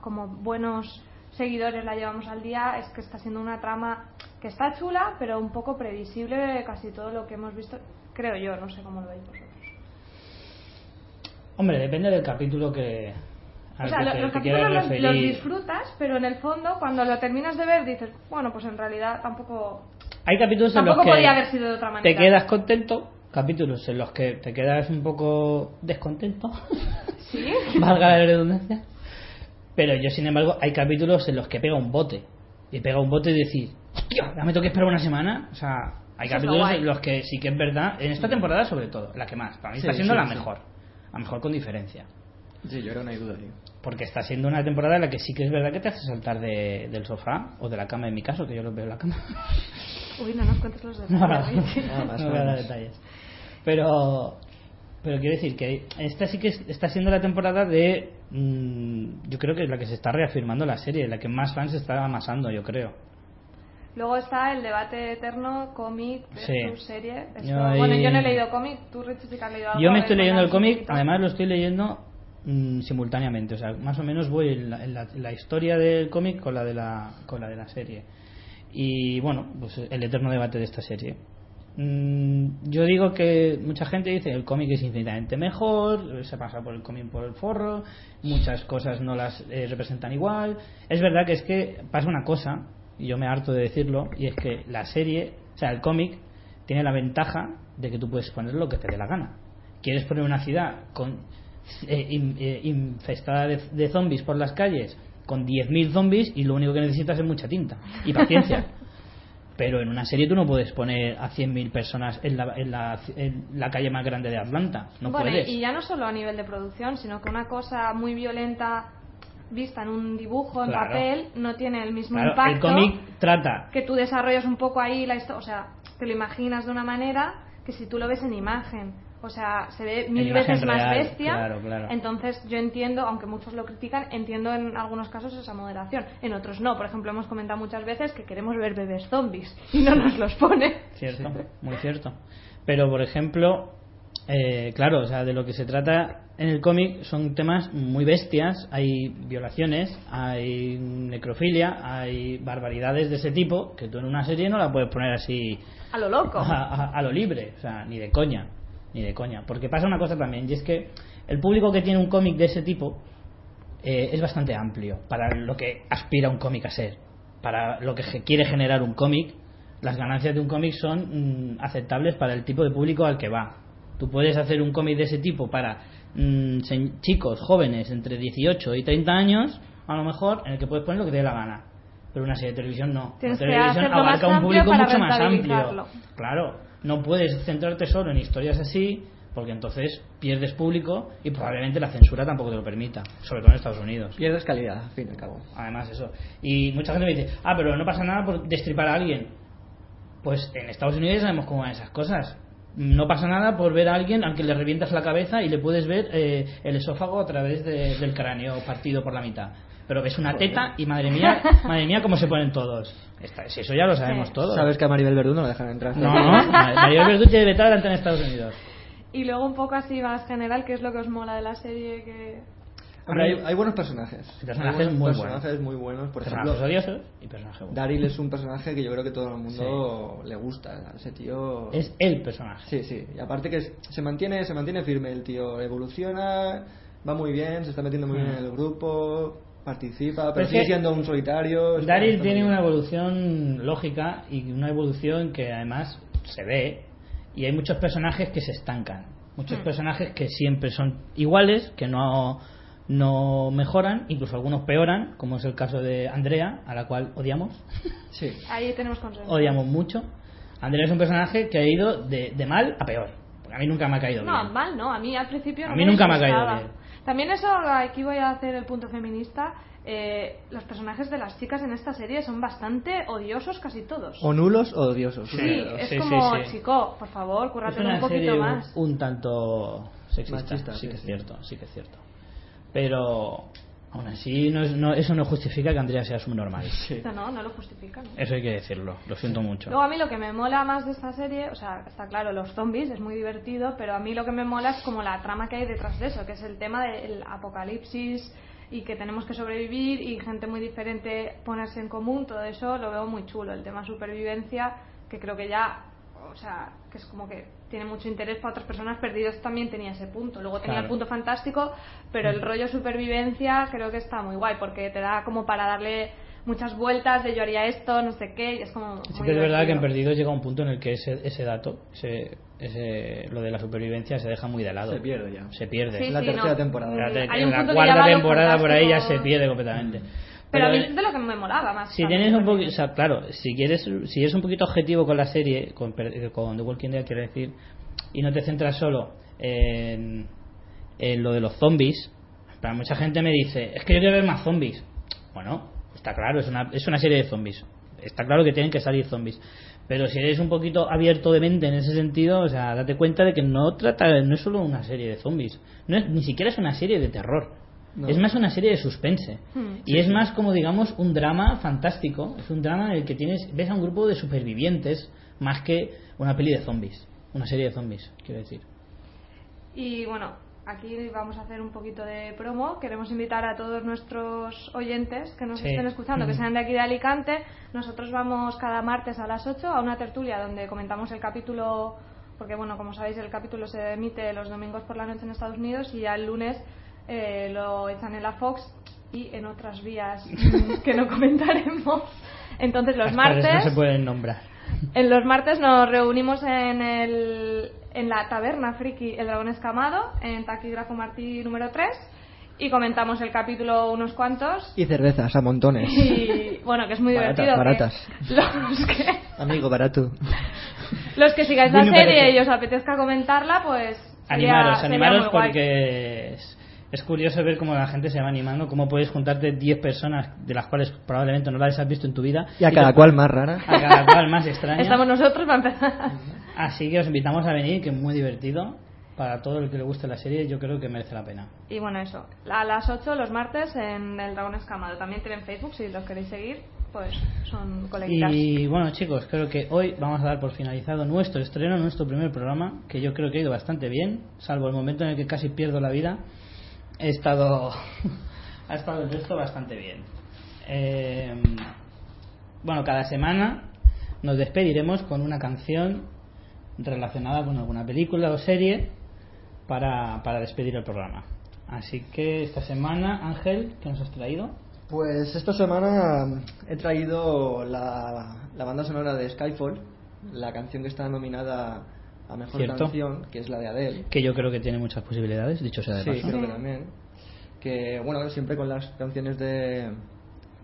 como buenos seguidores la llevamos al día, es que está siendo una trama que está chula, pero un poco previsible casi todo lo que hemos visto, creo yo, no sé cómo lo veis vosotros. Hombre, depende del capítulo que. al O sea, que lo- te- los te capítulos los, disfrutas, pero en el fondo, cuando lo terminas de ver, dices, bueno, pues en realidad tampoco, Hay capítulos en los que haber sido de otra manera. te quedas contento, capítulos en los que te quedas un poco descontento, ¿Sí? valga la redundancia. Pero yo, sin embargo, hay capítulos en los que pega un bote. Y pega un bote y decir, hostia, ya me que esperar una semana. O sea, hay Eso capítulos en los que sí que es verdad, en esta temporada sobre todo, la que más. Para mí Sí, está siendo sí, la sí. mejor. La mejor con diferencia. Sí, yo creo que no hay duda, tío. Porque está siendo una temporada en la que sí que es verdad que te hace saltar de- del sofá o de la cama, en mi caso, que yo lo veo en la cama. Uy, no nos cuentes los No, detalles. Nada más, no nada voy a dar detalles. Pero, pero quiero decir que esta sí que es- está siendo la temporada de. mm, yo creo que es la que se está reafirmando la serie, la que más fans está amasando, yo creo. Luego está el debate eterno cómic Sí. serie. Esto- Yo Bueno, yo no he leído cómic, tú Richie sí que has leído algo. Yo me estoy leyendo el cómic, además lo estoy leyendo mm, simultáneamente, o sea, más o menos voy en la, en la- la historia del cómic con la de la con la de la serie. Y bueno, pues el eterno debate de esta serie. Mm, yo digo que mucha gente dice el cómic es infinitamente mejor, se pasa por el cómic por el forro, muchas cosas no las eh, representan igual. Es verdad que es que pasa una cosa, y yo me harto de decirlo, y es que la serie, o sea, el cómic tiene la ventaja de que tú puedes poner lo que te dé la gana. ¿Quieres poner una ciudad con eh, in- eh, infestada de, de zombies por las calles, con 10.000 zombies, y lo único que necesitas es mucha tinta y paciencia? Pero en una serie tú no puedes poner a 100.000 personas en la, en, la, en la calle más grande de Atlanta. No bueno, puedes. y ya no solo a nivel de producción, sino que una cosa muy violenta vista en un dibujo, en Claro. papel, no tiene el mismo Claro, impacto el cómic trata que tú desarrollas un poco ahí la historia. O sea, te lo imaginas de una manera que si tú lo ves en imagen. O sea, se ve mil veces más bestia. claro, claro. Entonces, yo entiendo, aunque muchos lo critican, entiendo en algunos casos esa moderación. En otros no. Por ejemplo, hemos comentado muchas veces que queremos ver bebés zombies y no nos los pone. Cierto, muy cierto. Pero, por ejemplo, eh, claro, o sea, de lo que se trata en el cómic son temas muy bestias. Hay violaciones, hay necrofilia, hay barbaridades de ese tipo que tú en una serie no la puedes poner así A lo loco. a, a- a lo libre, o sea, ni de coña, ni de coña. Porque pasa una cosa también, y es que el público que tiene un cómic de ese tipo eh, es bastante amplio para lo que aspira un cómic a ser. Para lo que quiere generar un cómic, las ganancias de un cómic son mm, aceptables para el tipo de público al que va. Tú puedes hacer un cómic de ese tipo para mm, chicos jóvenes entre 18 y 30 años, a lo mejor, en el que puedes poner lo que te dé la gana. Pero una serie de televisión no. Tienes la televisión abarca un público mucho más amplio. Claro, no puedes centrarte solo en historias así, porque entonces pierdes público y probablemente la censura tampoco te lo permita, sobre todo en Estados Unidos. Pierdes calidad, al fin y al cabo. Además, eso. Y mucha gente me dice, ah, pero no pasa nada por destripar a alguien. Pues en Estados Unidos sabemos cómo van esas cosas. No pasa nada por ver a alguien al que le revientas la cabeza y le puedes ver eh, el esófago a través de- del cráneo partido por la mitad. Pero ves una teta y madre mía, madre mía, cómo se ponen todos. Esta- si eso ya lo sabemos todos. Sabes que a Maribel Verdú no la dejan entrar. No, no, María Verdú tiene vetada delante en Estados Unidos. Y luego un poco así más general, ¿qué es lo que os mola de la serie? que Hombre, hay, hay buenos personajes. Personajes Hay buenos muy personajes muy buenos. Por Personajes ejemplo, odiosos y personajes buenos. Daryl es un personaje que yo creo que todo el mundo le gusta. Ese tío. Es el personaje. Sí, sí. Y aparte que se mantiene, se mantiene firme el tío. Evoluciona, va muy bien, se está metiendo muy bien en el grupo, participa, pero, sigue que siendo un solitario. Daryl tiene una evolución lógica y una evolución que además se ve y hay muchos personajes que se estancan muchos personajes que siempre son iguales que no no mejoran incluso algunos peoran como es el caso de Andrea a la cual odiamos Sí. ahí tenemos consenso. odiamos mucho Andrea es un personaje que ha ido de, de mal a peor a mí nunca me ha caído No, bien. mal no, a mí al principio A no mí nunca me ha caído bien. También eso, aquí voy a hacer el punto feminista, eh, los personajes de las chicas en esta serie son bastante odiosos casi todos. O nulos o odiosos. Sí, Sí, es sí, como, sí, sí. chico, por favor, cúrratelo un poquito serie un- más. un tanto sexista, Machista, sí sí, que es sí. cierto, sí que es cierto. Pero aún así no es- no- eso no justifica que Andrea sea subnormal. Esto no, no lo justifica. ¿no? Eso hay que decirlo, lo siento mucho. Luego a mí lo que me mola más de esta serie, o sea, está claro, los zombies es muy divertido, pero a mí lo que me mola es como la trama que hay detrás de eso, que es el tema del apocalipsis y que tenemos que sobrevivir y gente muy diferente ponerse en común, todo eso lo veo muy chulo. El tema supervivencia, que creo que ya, o sea, que es como que tiene mucho interés para otras personas, Perdidos también tenía ese punto. Luego tenía Claro. el punto fantástico, pero el rollo supervivencia creo que está muy guay, porque te da como para darle muchas vueltas de yo haría esto, no sé qué, y es como... Sí muy que es verdad que en. Perdidos llega un punto en el que ese, ese dato, ese, ese, lo de la supervivencia se deja muy de lado. Se pierde ya. Se pierde. Sí, En la sí, tercera no. temporada. En la te- Hay en un la punto que cuarta temporada por ahí ya se pierde completamente. Pero a mí es de lo que me molaba más. si tienes un poquito, o sea, claro, si quieres, si eres un poquito objetivo con la serie, con, con The Walking Dead, quiero decir, y no te centras solo en, en lo de los zombies, para mucha gente me dice, es que yo quiero ver más zombies. Bueno, está claro, es una, es una serie de zombies. Está claro que tienen que salir zombies. Pero si eres un poquito abierto de mente en ese sentido, o sea, date cuenta de que no trata, no es solo una serie de zombies, no es, ni siquiera es una serie de terror. No. Es más una serie de suspense. Hmm. Y es más como, digamos, un drama fantástico. Es un drama en el que tienes ves a un grupo de supervivientes más que una peli de zombies. Una serie de zombies, quiero decir. Y bueno, aquí vamos a hacer un poquito de promo. Queremos invitar a todos nuestros oyentes que nos Sí. estén escuchando, que sean de aquí de Alicante. Nosotros vamos cada martes a las 8 a una tertulia donde comentamos el capítulo, porque bueno, como sabéis, el capítulo se emite los domingos por la noche en Estados Unidos y ya el lunes eh, lo echan en la Fox y en otras vías que no comentaremos. Entonces los Las martes... no se pueden nombrar. En los martes nos reunimos en, el, en la taberna friki El Dragón Escamado, en Taquígrafo Martí número 3, y comentamos el capítulo unos cuantos. Y cervezas a montones. Y bueno, que es muy Baratas, divertido. que baratas. Los que, Amigo barato. los que sigáis la serie y os apetezca comentarla, pues. sería- Animaros, sería animaros muy guay. porque es, curioso ver cómo la gente se va animando, cómo puedes juntarte 10 personas de las cuales probablemente no las has visto en tu vida. Y a te- cada cual más rara. A cada cual más extraña. Estamos nosotros para empezar. Así que os invitamos a venir, que es muy divertido. Para todo el que le guste la serie, yo creo que merece la pena. Y bueno, eso. A las 8 los martes en El Dragón Escamado. También tienen Facebook si los queréis seguir, pues son coleguitas. Y bueno, chicos, creo que hoy vamos a dar por finalizado nuestro estreno, nuestro primer programa, que yo creo que ha ido bastante bien, salvo el momento en el que casi pierdo la vida. He estado. ha estado el resto bastante bien. Eh, bueno, cada semana nos despediremos con una canción relacionada con alguna película o serie para, para despedir el programa. Así que esta semana, Ángel, ¿qué nos has traído? Pues esta semana he traído la, la banda sonora de Skyfall, la canción que está nominada a mejor Cierto. canción, que es la de Adele. Que yo creo que tiene muchas posibilidades, dicho sea de Sí, paso. creo que también. Que bueno, siempre con las canciones de,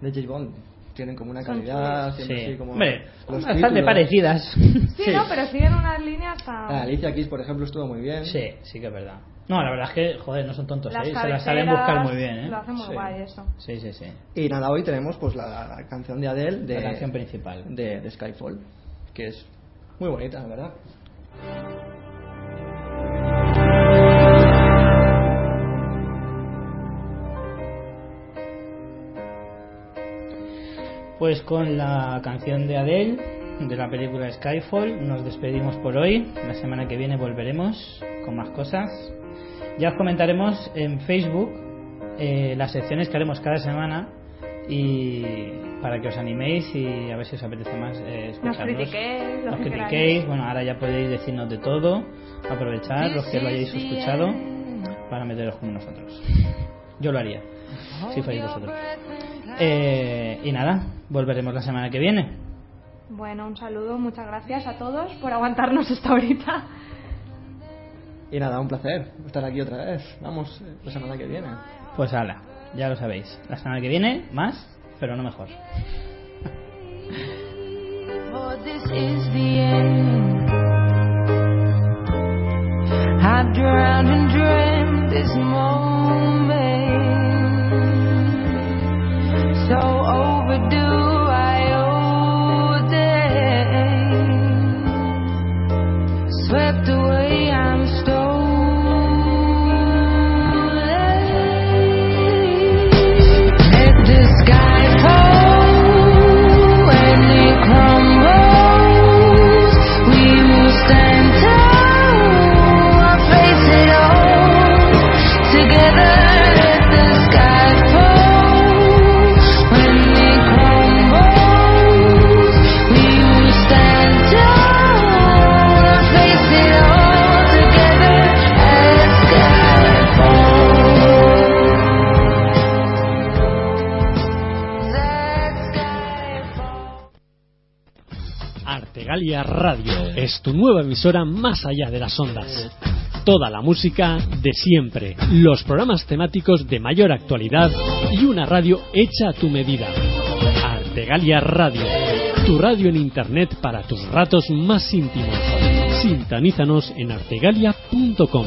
de James Bond tienen como una Son calidad, siempre Sí. así como Hombre, los bastante títulos. parecidas. Sí, no, pero siguen unas líneas tan... Ah, Alicia Keys, por ejemplo, estuvo muy bien. Sí, sí que es verdad. No, la verdad es que, joder, no son tontos, Las ¿eh? Se las saben buscar muy bien, ¿eh? Lo hacen muy Sí. guay eso. Sí, sí, sí. Y nada, hoy tenemos pues la, la canción de Adele de, La canción principal. de, de Skyfall, que es muy bonita, la verdad. Pues con la canción de Adele, de la película Skyfall, nos despedimos por hoy. La semana que viene volveremos con más cosas. Ya os comentaremos en Facebook eh, las secciones que haremos cada semana y para que os animéis y a ver si os apetece más eh, Nos escucharnos. critiquéis, lo Nos critiquéis. Bueno, ahora ya podéis decirnos de todo. Aprovechar los que lo hayáis escuchado para meteros con nosotros. Yo lo haría, si fuerais vosotros. Eh, y nada, volveremos la semana que viene. Bueno, un saludo, muchas gracias a todos por aguantarnos esta horita. Y nada, un placer estar aquí otra vez. Vamos eh, la semana que viene. Pues ala, ya lo sabéis. La semana que viene, más, pero no mejor. Radio es tu nueva emisora más allá de las ondas. Toda la música de siempre, los programas temáticos de mayor actualidad y una radio hecha a tu medida. Artegalia Radio, tu radio en internet para tus ratos más íntimos. Sintonízanos en artegalia.com.